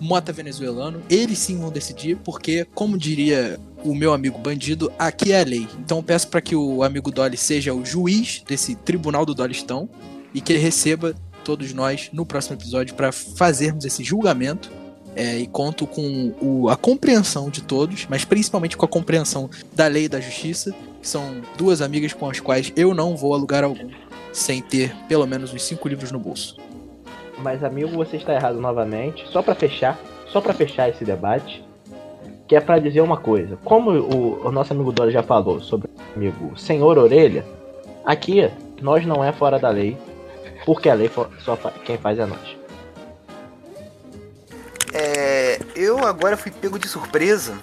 Mota venezuelano, eles sim vão decidir, porque, como diria o meu amigo bandido, aqui é a lei. Então peço para que o amigo Dolly seja o juiz desse tribunal do Dolistão e que ele receba todos nós no próximo episódio para fazermos esse julgamento. É, e conto com o, a compreensão de todos, mas principalmente com a compreensão da lei e da justiça, que são duas amigas com as quais eu não vou a lugar algum sem ter pelo menos uns cinco livros no bolso. Mas amigo, você está errado novamente. Só para fechar, só para fechar esse debate, que é para dizer uma coisa. Como o, o nosso amigo Dora já falou sobre o amigo Senhor Orelha, aqui nós não é fora da lei, porque a lei só quem faz é nós. É, eu agora fui pego de surpresa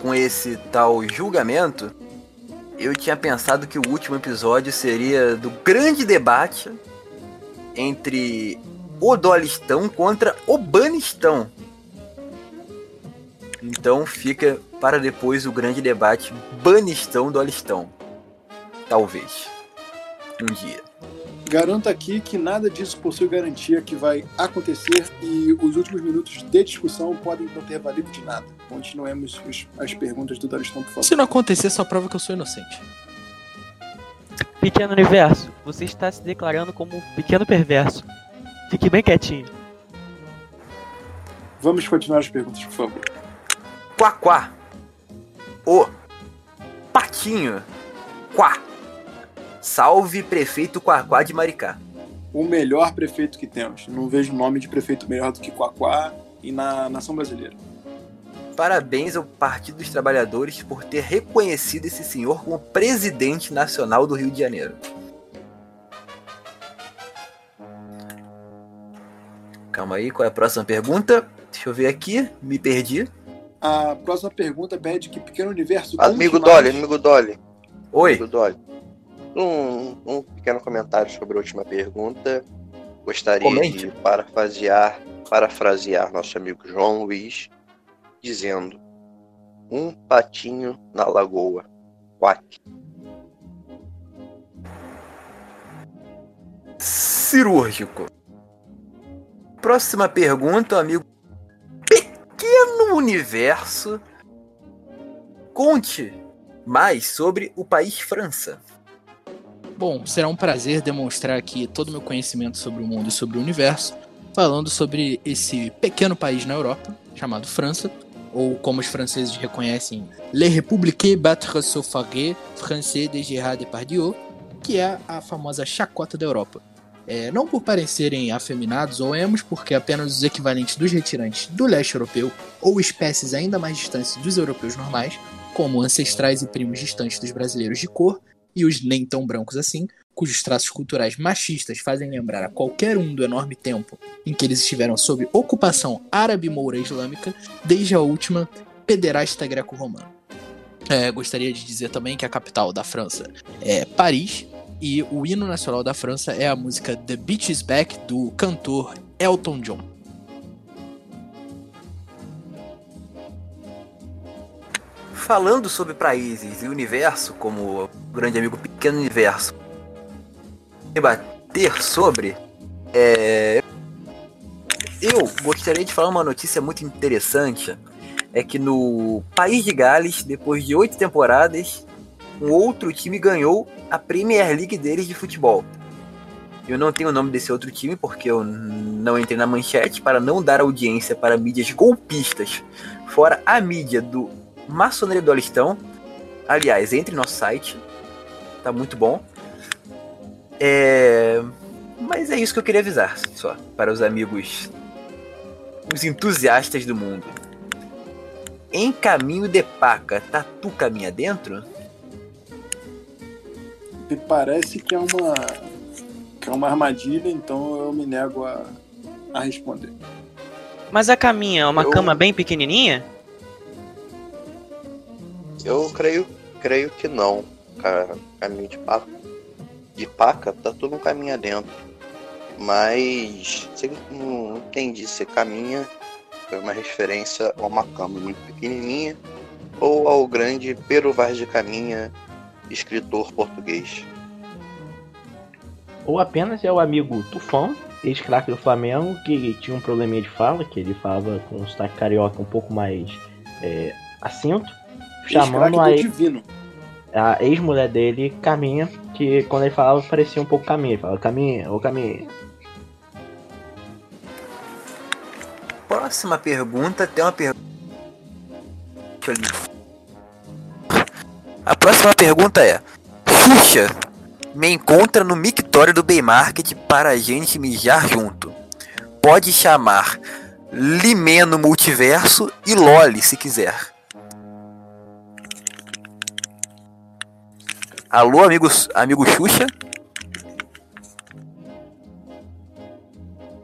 com esse tal julgamento. Eu tinha pensado que o último episódio seria do grande debate entre o Dolistão contra o Banistão. Então fica para depois o grande debate Banistão-Dolistão. Talvez. Um dia. Garanto aqui que nada disso possui garantia que vai acontecer e os últimos minutos de discussão podem não ter valido de nada. Continuemos as perguntas do Dolistão, por favor. Se não acontecer, só prova que eu sou inocente. Pequeno universo, você está se declarando como um pequeno perverso. Fique bem quietinho. Vamos continuar as perguntas, por favor. Quá, O Patinho. Quá. Salve prefeito Quaquá de Maricá. O melhor prefeito que temos. Não vejo nome de prefeito melhor do que Quaquá e na nação brasileira parabéns ao Partido dos Trabalhadores por ter reconhecido esse senhor como presidente nacional do Rio de Janeiro. Calma aí, qual é a próxima pergunta? Deixa eu ver aqui, me perdi. A próxima pergunta pede que Pequeno Universo. Amigo Dolly, amigo Dolly. Oi. Amigo Dolly. Um, um pequeno comentário sobre a última pergunta. Gostaria Comente. de parafrasear, parafrasear nosso amigo João Luiz, dizendo: Um patinho na lagoa. Quack. Cirúrgico. Próxima pergunta, amigo. Pequeno universo. Conte mais sobre o país França. Bom, será um prazer demonstrar aqui todo o meu conhecimento sobre o mundo e sobre o universo, falando sobre esse pequeno país na Europa, chamado França, ou como os franceses reconhecem, Le République battre sur Faré, français de Gérard Depardieu, que é a famosa chacota da Europa. É, não por parecerem afeminados ou emos, porque apenas os equivalentes dos retirantes do leste europeu ou espécies ainda mais distantes dos europeus normais, como ancestrais e primos distantes dos brasileiros de cor, e os nem tão brancos assim, cujos traços culturais machistas fazem lembrar a qualquer um do enorme tempo em que eles estiveram sob ocupação árabe-moura islâmica, desde a última pederasta greco-romana. É, gostaria de dizer também que a capital da França é Paris e o hino nacional da França é a música The Beach is Back do cantor Elton John. Falando sobre países e universo, como o grande amigo Pequeno Universo debater sobre, é, eu gostaria de falar uma notícia muito interessante. É que no País de Gales, depois de oito temporadas, um outro time ganhou a Premier League deles de futebol. Eu não tenho o nome desse outro time porque eu não entrei na manchete para não dar audiência para mídias golpistas, fora a mídia do Maçonaria do Alistão. Aliás, entre no nosso site, tá muito bom. É... Mas é isso que eu queria avisar, só, para os amigos, os entusiastas do mundo. Em caminho de paca, tatu caminha dentro? Me parece que é uma que é uma armadilha, então eu me nego a, a responder. Mas a caminha é uma Eu- cama bem pequenininha? Eu creio, creio que não. Ca- Caminho de paca. De paca, tá tudo um caminho adentro. Mas você não entendi se caminha foi uma referência a uma cama muito pequenininha ou ao grande Pero Vaz de Caminha, escritor português. Ou apenas é o amigo Tufão, ex-craque do Flamengo, que tinha um probleminha de fala, que ele falava com um sotaque carioca um pouco mais é, acento, chamando a, a ex-mulher dele, Caminha, que quando ele falava parecia um pouco Caminha. Ele falava, Caminha, ô Caminha. Próxima pergunta tem uma pergunta. A próxima pergunta é: Xuxa me encontra no mictório do Baymarket para a gente mijar junto. Pode chamar Limeno Multiverso e Loli se quiser. Alô, amigos, amigo Xuxa?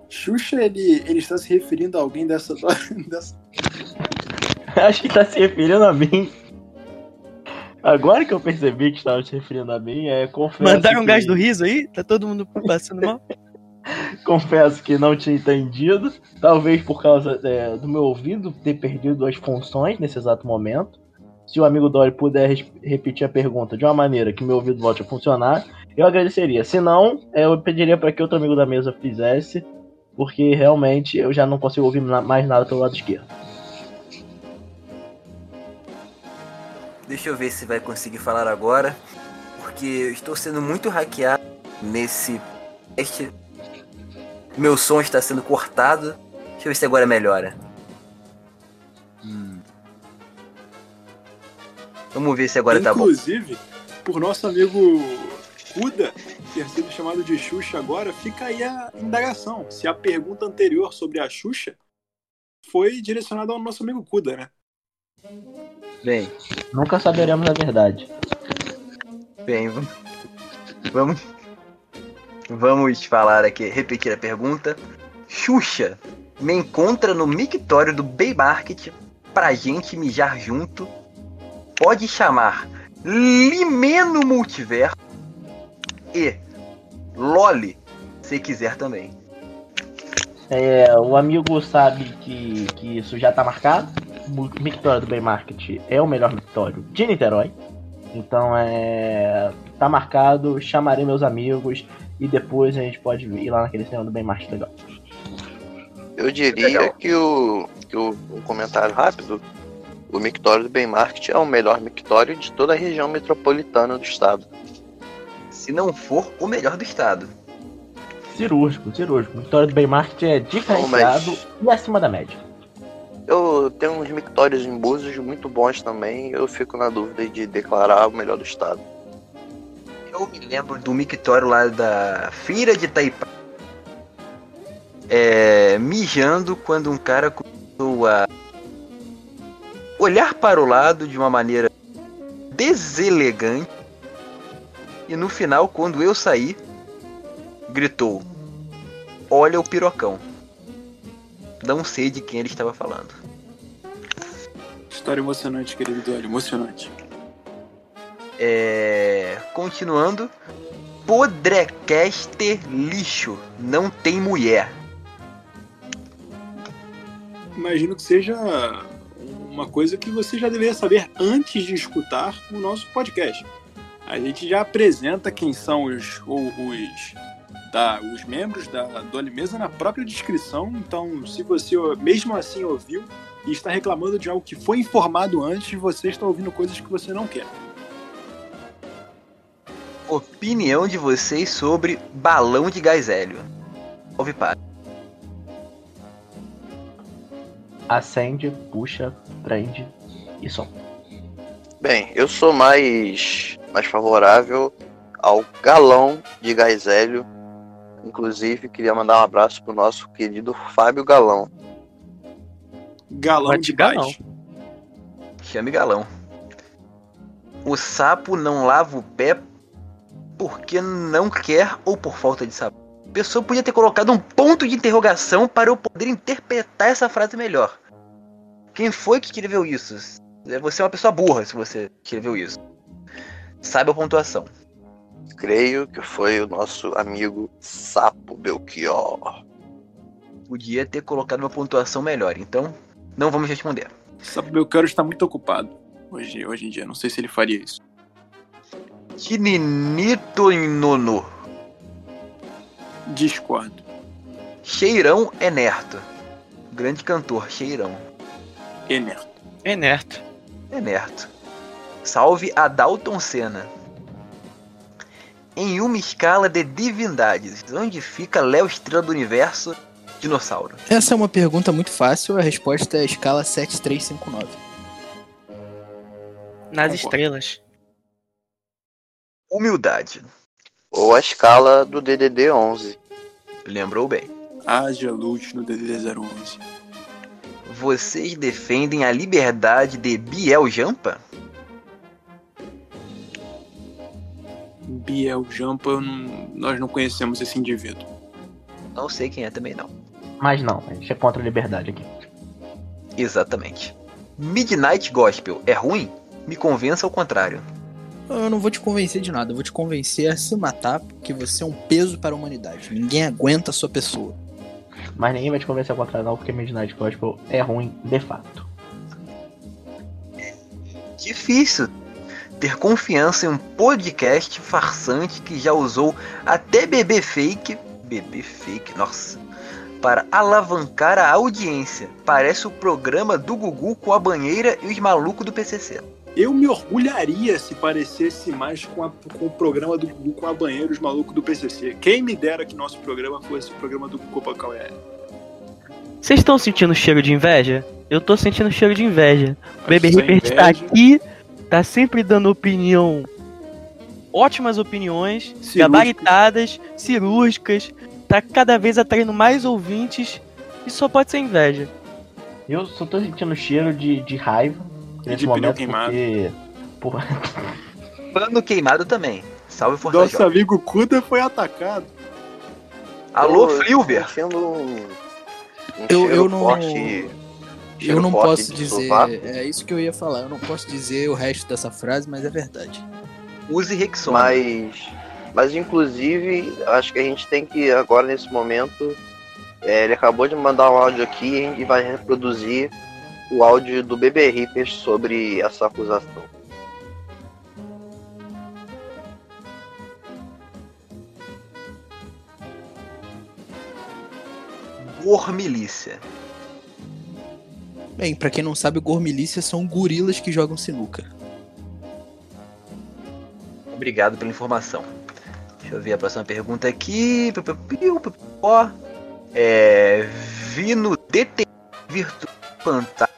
Xuxa, ele, ele está se referindo a alguém dessa, [LAUGHS] dessa. Acho que tá se referindo a mim. Agora que eu percebi que estava se referindo a mim, é confesso. Mandaram um que- gás do riso aí? Tá todo mundo passando mal? [LAUGHS] Confesso que não tinha entendido. Talvez por causa é, do meu ouvido ter perdido as funções nesse exato momento. Se o amigo Dory puder repetir a pergunta de uma maneira que meu ouvido volte a funcionar, eu agradeceria. Se não, eu pediria para que outro amigo da mesa fizesse, porque realmente eu já não consigo ouvir mais nada pelo lado esquerdo. Deixa eu ver se vai conseguir falar agora. Porque eu estou sendo muito hackeado nesse teste. Meu som está sendo cortado. Deixa eu ver se agora melhora. Vamos ver se agora tá bom. Inclusive, por nosso amigo Kuda ter sido chamado de Xuxa agora, fica aí a indagação. Se a pergunta anterior sobre a Xuxa foi direcionada ao nosso amigo Kuda, né? Bem, Nunca saberemos a verdade. bem, vamos. Vamos, vamos falar aqui, repetir a pergunta. Xuxa me encontra no mictório do Bay Market pra gente mijar junto. Pode chamar Limeno Multiverso e Loli, se quiser também. É, o amigo sabe que, que isso já tá marcado. O mictório do Bay Market é o melhor mictório de Niterói. Então é. Tá marcado, chamarei meus amigos e depois a gente pode ir lá naquele cinema do Bay Market legal. Eu diria Legal. que o, que o um comentário rápido, o mictório do Bem Market é o melhor mictório de toda a região metropolitana do estado. Se não for o melhor do estado. Cirúrgico, cirúrgico. O mictório do Bay Market é diferenciado e acima da média. Eu tenho uns mictórios em Búzios muito bons também, eu fico na dúvida de declarar o melhor do estado. Eu me lembro do mictório lá da feira de Taipá. É, mijando quando um cara começou a olhar para o lado de uma maneira deselegante. E no final, quando eu saí, gritou: Olha o pirocão. Não sei de quem ele estava falando. História emocionante, querido Dório, emocionante. É, continuando. Podrecaster lixo. Não tem mulher. Imagino que seja uma coisa que você já deveria saber antes de escutar o nosso podcast. A gente já apresenta quem são os, o- os tá os membros da Dolly Mesa na própria descrição. Então, se você mesmo assim ouviu e está reclamando de algo que foi informado antes, você está ouvindo coisas que você não quer. Opinião de vocês sobre balão de gás hélio. Ouve para. Acende, puxa, prende e som. Bem, eu sou mais, mais favorável ao galão de gás hélio. Inclusive, queria mandar um abraço pro nosso querido Fábio Galão. Galão de de gás. galão. Chame galão. O sapo não lava o pé porque não quer ou por falta de sabão. A pessoa podia ter colocado um ponto de interrogação para eu poder interpretar essa frase melhor. Quem foi que escreveu isso? Você é uma pessoa burra se você escreveu isso. Saiba a pontuação. Creio que foi o nosso amigo Sapo Belchior. Podia ter colocado uma pontuação melhor, então não vamos responder. Sabe, meu caro está muito ocupado hoje, hoje em dia. Não sei se ele faria isso. Tininito Nono. Discordo. Cheirão é Nerto. Grande cantor, Cheirão. Ener. Enerto. É Nerto. Salve a Dalton Senna. Em uma escala de divindades, onde fica Léo Estrela do Universo, dinossauro? Essa é uma pergunta muito fácil, a resposta é a escala 7359. Nas Concordo. estrelas. Humildade. Ou a escala do DDD 11. Lembrou bem. Haja luz no DDD 011. Vocês defendem a liberdade de Biel Jampa? Biel Jampa, não- nós não conhecemos esse indivíduo. Não sei quem é também não. Mas não, a gente é contra a liberdade aqui. Exatamente. Midnight Gospel é ruim? Me convença ao contrário. Eu não vou te convencer de nada, eu vou te convencer a se matar porque você é um peso para a humanidade. Ninguém aguenta a sua pessoa. Mas ninguém vai te convencer ao contrário não, porque Midnight Gospel é ruim de fato. Difícil ter confiança em um podcast farsante que já usou até bebê fake, bebê fake, nossa, para alavancar a audiência. Parece o programa do Gugu com a banheira e os malucos do PCC. Eu me orgulharia se parecesse mais com, a- com o programa do Gugu com a banheira os malucos do PCC. Quem me dera que nosso programa fosse o programa do Gugu Pacaué. Vocês estão sentindo cheiro de inveja? Eu tô sentindo cheiro de inveja. O Baby Sem Ripper tá inveja. aqui, tá sempre dando opinião. Ótimas opiniões, Cirúrgicas. gabaritadas, cirúrgicas. Tá cada vez atraindo mais ouvintes. E só pode ser inveja. Eu só tô sentindo cheiro de, de raiva E nesse de pneu momento queimado. porque. Porra, Pano queimado também. Salve Força Nosso Jovem. amigo Kuda foi atacado. Alô, um, um Eu- eu não- forte. Eu não posso dizer. É isso que eu ia falar. Eu não posso dizer o resto dessa frase, mas é verdade. Use Rexona. Mas, mas inclusive, acho que a gente tem que, agora nesse momento, é, ele acabou de mandar um áudio aqui e vai reproduzir o áudio do Bebê Rippers sobre essa acusação. Gormilícia. Bem, pra quem não sabe, gormilícias são gorilas que jogam sinuca. Obrigado pela informação. Deixa eu ver a próxima pergunta aqui. É. Vi no DT Virtual Fantástico.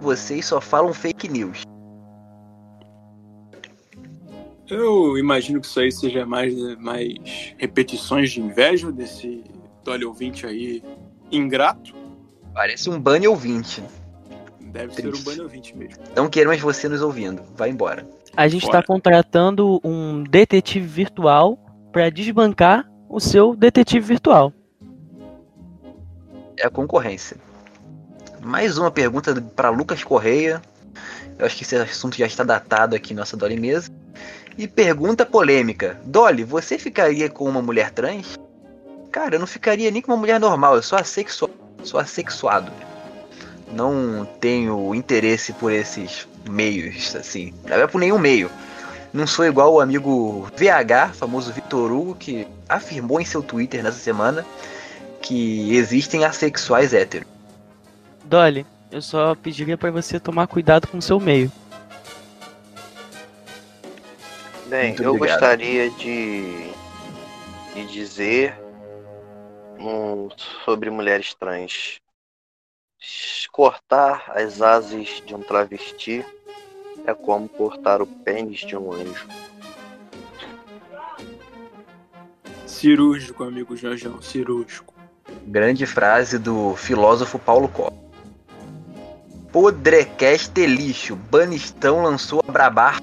Vocês só falam fake news. Eu imagino que isso aí seja mais, mais repetições de inveja desse Dolly ouvinte aí ingrato. Parece um banner ouvinte. Deve ser um Triste. banho ouvinte mesmo. Não quero mais você nos ouvindo. Vai embora. A gente Fora. tá contratando um detetive virtual pra desbancar o seu detetive virtual. É a concorrência. Mais uma pergunta para Lucas Correia. Eu acho que esse assunto já está datado aqui nossa Dolly Mesa. E pergunta polêmica: Dolly, você ficaria com uma mulher trans? Cara, eu não ficaria nem com uma mulher normal. Eu sou assexuado. Sou assexuado. Não tenho interesse por esses meios, assim. Não é por nenhum meio. Não sou igual o amigo VH, famoso Vitor Hugo, que afirmou em seu Twitter nessa semana que existem assexuais héteros. Dolly, eu só pediria pra você tomar cuidado com o seu meio. Bem, Muito eu obrigado. gostaria de, de dizer um, sobre mulheres trans. Cortar as asas de um travesti é como cortar o pênis de um anjo. Cirúrgico, amigo Janjão, cirúrgico. Grande frase do filósofo Paulo Coelho. Podrecast lixo. Banistão lançou a Brabar.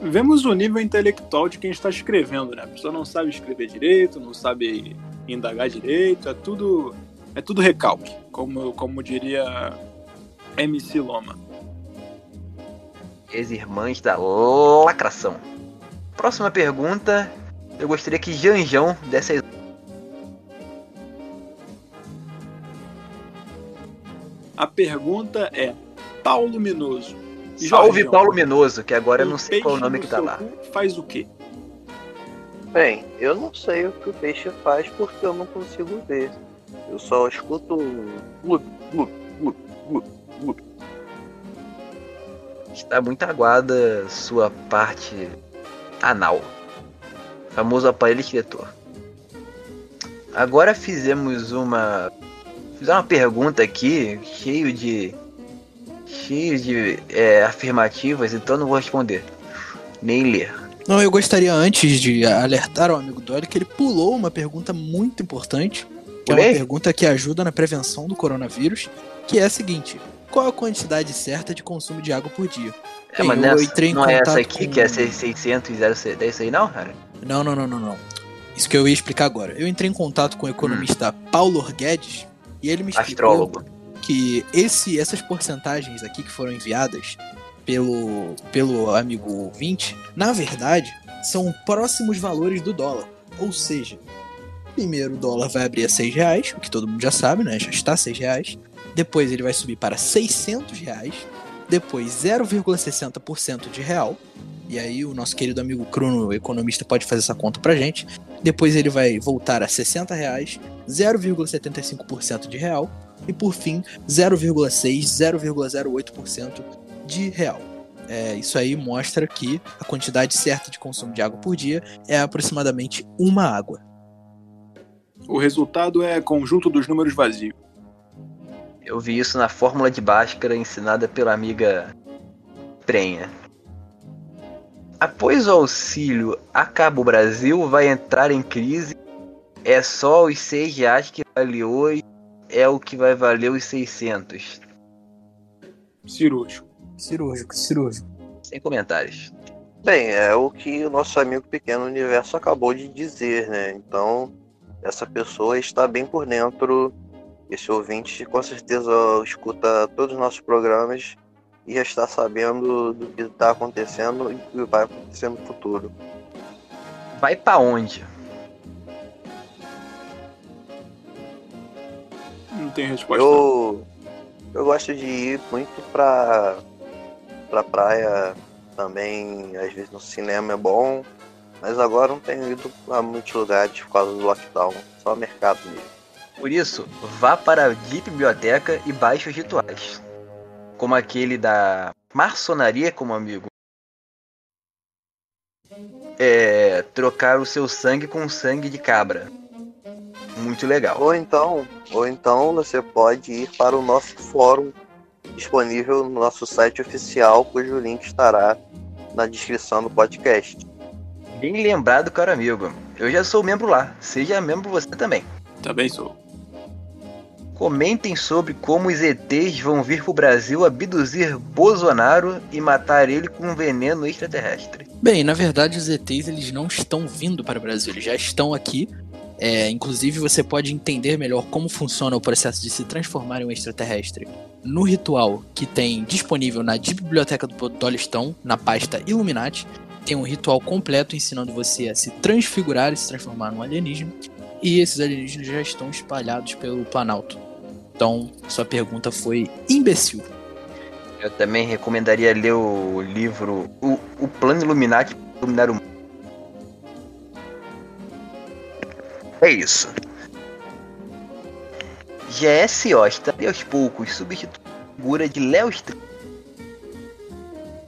Vemos o nível intelectual de quem está escrevendo, né? A pessoa não sabe escrever direito, não sabe indagar direito, é tudo é tudo recalque, como, como diria MC Loma. Ex-irmãs da lacração. Próxima pergunta. Eu gostaria que Janjão desse a A pergunta é: Paulo Minoso. Salve Jorgeão, Paulo Minoso, que agora eu não sei qual o nome no que tá lá. Faz o quê? Bem, eu não sei o que o peixe faz porque eu não consigo ver. Eu só escuto um glup, glup, glup, glup, glup. Está muito aguada sua parte anal. Famoso aparelho escritor. Agora fizemos uma. Fizemos uma pergunta aqui, cheio de. cheio de é, afirmativas, então não vou responder. Nem ler. Não, eu gostaria antes de alertar ao amigo Dolly que ele pulou uma pergunta muito importante, que é uma pergunta que ajuda na prevenção do coronavírus, que é a seguinte: qual a quantidade certa de consumo de água por dia? É, mas eu nessa- entrei em não é essa aqui com- que é 600 e 0, é isso aí não, cara? Não, não, não, não, não. Isso que eu ia explicar agora. Eu entrei em contato com o economista Paulo Guedes e ele me explicou Astrólogo. que esse, essas porcentagens aqui que foram enviadas pelo, pelo amigo ouvinte, na verdade, são próximos valores do dólar. Ou seja, primeiro o dólar vai abrir a 6 reais, o que todo mundo já sabe, né? Já está a 6 reais. Depois ele vai subir para 600 reais. Depois 0,60% de real. E aí o nosso querido amigo Bruno, o economista, pode fazer essa conta pra gente. Depois ele vai voltar a 60 reais, 0,75% de real. E por fim, 0,6, 0,08% de real. É, isso aí mostra que a quantidade certa de consumo de água por dia é aproximadamente uma água. O resultado é conjunto dos números vazios. Eu vi isso na fórmula de Bhaskara ensinada pela amiga Prenha. Após o auxílio Acaba o Brasil vai entrar em crise. É só os 6 reais que vale hoje. É o que vai valer os 600. Cirúrgico. Cirúrgico, cirúrgico. Sem comentários. Bem, é o que o nosso amigo Pequeno Universo acabou de dizer, né? Então, essa pessoa está bem por dentro. Esse ouvinte com certeza escuta todos os nossos programas e já está sabendo do que está acontecendo e do que vai acontecer no futuro. Vai pra onde? Não tem resposta. Eu, eu gosto de ir muito pra, pra praia também, às vezes no cinema é bom, mas agora não tenho ido a muitos lugares por causa do lockdown, só mercado mesmo. Por isso, vá para a Deep Biblioteca e baixe os rituais. Como aquele da maçonaria, como amigo. É. Trocar o seu sangue com sangue de cabra. Muito legal. Ou então, ou então você pode ir para o nosso fórum disponível no nosso site oficial, cujo link estará na descrição do podcast. Bem lembrado, caro amigo. Eu já sou membro lá. Seja membro você também. Também sou. Comentem sobre como os ETs vão vir pro Brasil abduzir Bolsonaro e matar ele com um veneno extraterrestre. Bem, na verdade os ETs eles não estão vindo para o Brasil, eles já estão aqui. É, inclusive você pode entender melhor como funciona o processo de se transformar em um extraterrestre no ritual que tem disponível na Biblioteca do Dolistão, na pasta Illuminati. Tem um ritual completo ensinando você a se transfigurar e se transformar num alienígena. E esses alienígenas já estão espalhados pelo Planalto. Então, sua pergunta foi imbecil. Eu também recomendaria ler o livro O, o Plano Illuminati Iluminar o Mundo. É isso. GSO estaria aos poucos substituindo a figura de Léo Str-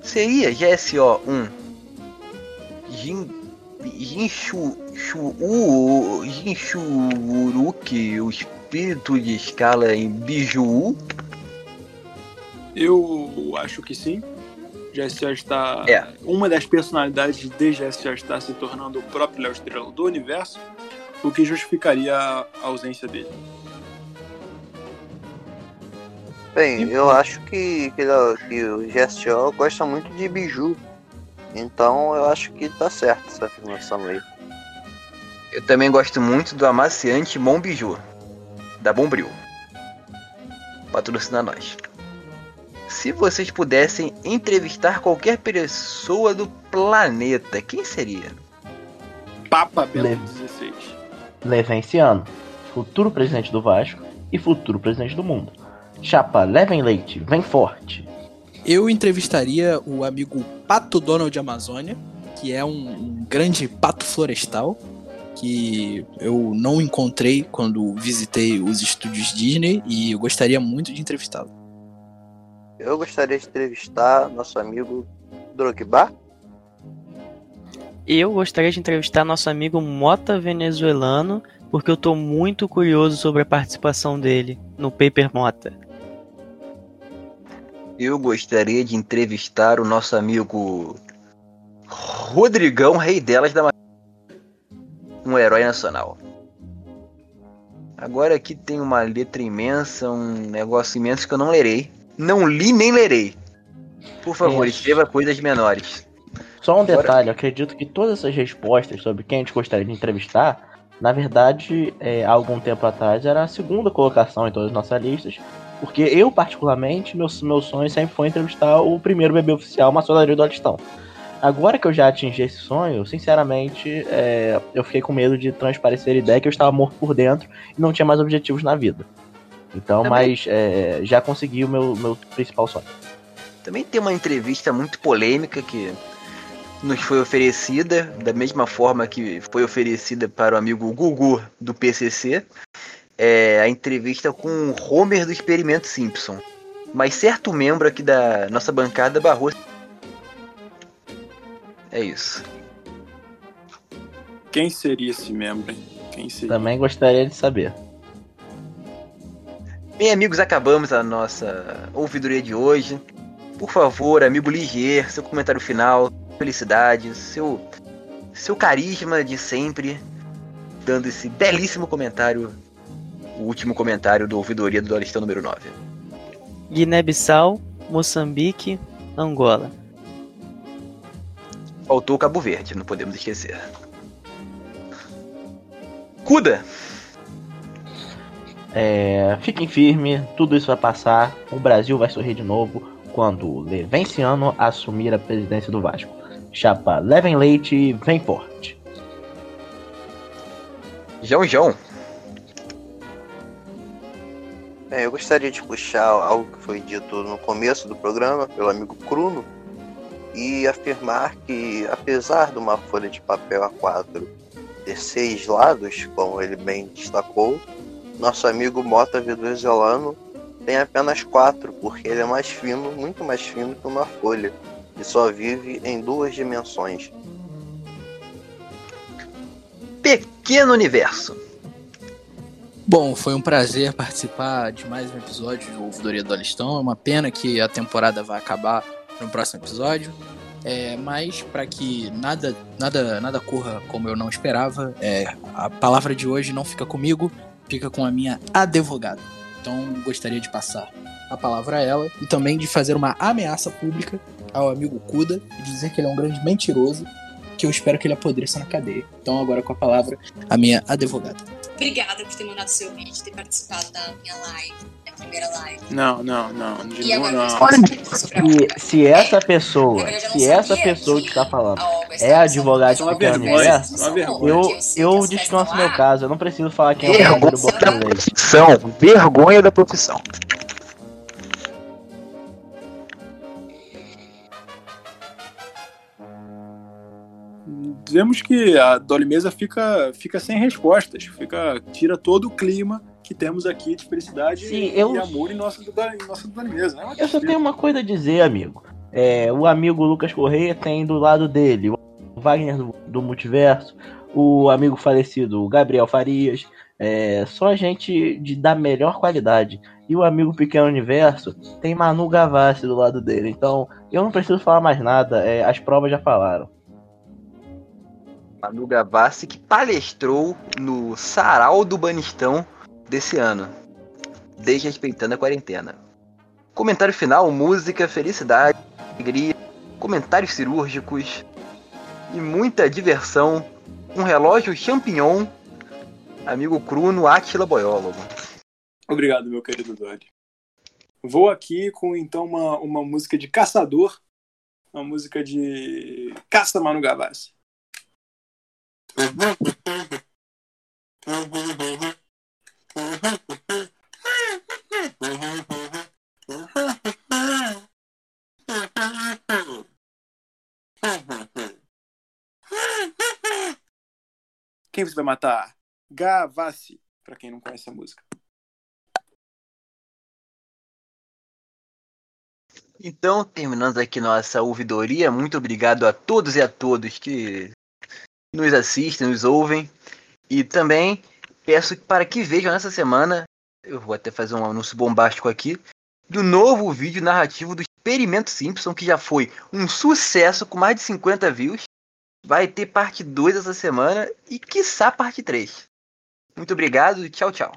Seria GSO 1 Jin, Jinshu, Shu, Jinshuruki, o espírito de escala em Biju? Eu acho que sim. GSO está. É. Uma das personalidades de GSO está se tornando o próprio Léo Estrela do universo, o que justificaria a ausência dele. Bem, eu acho que, que, que o GSO gosta muito de biju. Então eu acho que tá certo essa afirmação aí. Eu também gosto muito do amaciante Bom Biju, da Bombril. Patrocina nós. Se vocês pudessem entrevistar qualquer pessoa do planeta, quem seria? Papa Belo Leve. 16. Levenciano, futuro presidente do Vasco e futuro presidente do mundo. Chapa, levem leite, vem forte. Eu entrevistaria o amigo Pato Donald Amazônia, que é um, um grande pato florestal, que eu não encontrei quando visitei os estúdios Disney e eu gostaria muito de entrevistá-lo. Eu gostaria de entrevistar nosso amigo Drogba. Eu gostaria de entrevistar nosso amigo Mota Venezuelano, porque eu tô muito curioso sobre a participação dele no Paper Mota. Eu gostaria de entrevistar o nosso amigo Rodrigão Rei Delas da um herói nacional. Agora aqui tem uma letra imensa, um negócio imenso que eu não lerei. Não li nem lerei. Por favor, Isso. escreva coisas menores. Só um Agora- detalhe, acredito que todas essas respostas sobre quem a gente gostaria de entrevistar, na verdade, é, há algum tempo atrás, era a segunda colocação em todas as nossas listas. Porque eu, particularmente, meu, meu sonho sempre foi entrevistar o primeiro bebê oficial, maçonaria do Alistão. Agora que eu já atingi esse sonho, sinceramente, é, eu fiquei com medo de transparecer a ideia que eu estava morto por dentro e não tinha mais objetivos na vida. Então, Também. mas é, já consegui o meu, meu principal sonho. Também tem uma entrevista muito polêmica que nos foi oferecida, da mesma forma que foi oferecida para o amigo Gugu do PCC, é a entrevista com o Homer do Experimento Simpson. Mas certo membro aqui da nossa bancada barrou. É isso. Quem seria esse membro, hein? Quem seria? Também gostaria de saber. Bem, amigos, acabamos a nossa ouvidoria de hoje. Por favor, amigo Ligier, seu comentário final, felicidade, seu, seu carisma de sempre, dando esse belíssimo comentário, o último comentário do ouvidoria do Dolistão número 9. Guiné-Bissau, Moçambique, Angola. Faltou o Cabo Verde, não podemos esquecer. Cuda! É, fiquem firmes, tudo isso vai passar. O Brasil vai sorrir de novo quando o Levenciano assumir a presidência do Vasco. Chapa, levem leite e vem forte. João João. Bem, eu gostaria de puxar algo que foi dito no começo do programa pelo amigo Cruno e afirmar que, apesar de uma folha de papel A4 ter seis lados, como ele bem destacou, nosso amigo Mota venezuelano tem apenas quatro, porque ele é mais fino, muito mais fino que uma folha, e só vive em duas dimensões. Pequeno Universo. Bom, foi um prazer participar de mais um episódio do Ouvidoria do Alistão. É uma pena que a temporada vai acabar no próximo episódio. É, mas para que nada, nada, nada corra como eu não esperava, é, a palavra de hoje não fica comigo, fica com a minha advogada. Então gostaria de passar a palavra a ela e também de fazer uma ameaça pública ao amigo Kuda e dizer que ele é um grande mentiroso, que eu espero que ele apodreça na cadeia. Então agora com a palavra a minha advogada. Obrigada por ter mandado seu vídeo, ter participado da minha live, primeira live. Não, não, não. De não. Se, se essa pessoa, se essa pessoa que está falando é advogado de isso, eu, eu descanso meu caso. Eu não preciso falar quem é o da profissão. Vergonha da profissão. vemos que a Dolly Mesa fica, fica sem respostas, fica tira todo o clima que temos aqui de felicidade Sim, e, eu- e amor em nossa, em nossa né? Eu só tenho uma coisa a dizer, amigo. É, o amigo Lucas Correia tem do lado dele o Wagner do, do Multiverso, o amigo falecido o Gabriel Farias, é, só gente de, da melhor qualidade. E o amigo Pequeno Universo tem Manu Gavassi do lado dele. Então eu não preciso falar mais nada, é, as provas já falaram. Manu Gavassi que palestrou no Sarau do Banistão desse ano, desrespeitando a quarentena. Comentário final, música, felicidade, alegria, comentários cirúrgicos e muita diversão. Um relógio champignon, amigo Cruno Atila Boiólogo. Obrigado, meu querido Dolly. Vou aqui com então uma, uma música de caçador, uma música de caça Manu Gavassi. [LAUGHS] Quem você vai matar? Gavassi, pra quem não conhece a música. Então, terminando aqui nossa ouvidoria, muito obrigado a todos e a todos que nos assistem, nos ouvem. E também peço para que vejam nessa semana, eu vou até fazer um anúncio bombástico aqui, do novo vídeo narrativo do Experimento Simpson, que já foi um sucesso com mais de 50 views. Vai ter parte 2 essa semana e quiçá parte 3. Muito obrigado e tchau, tchau.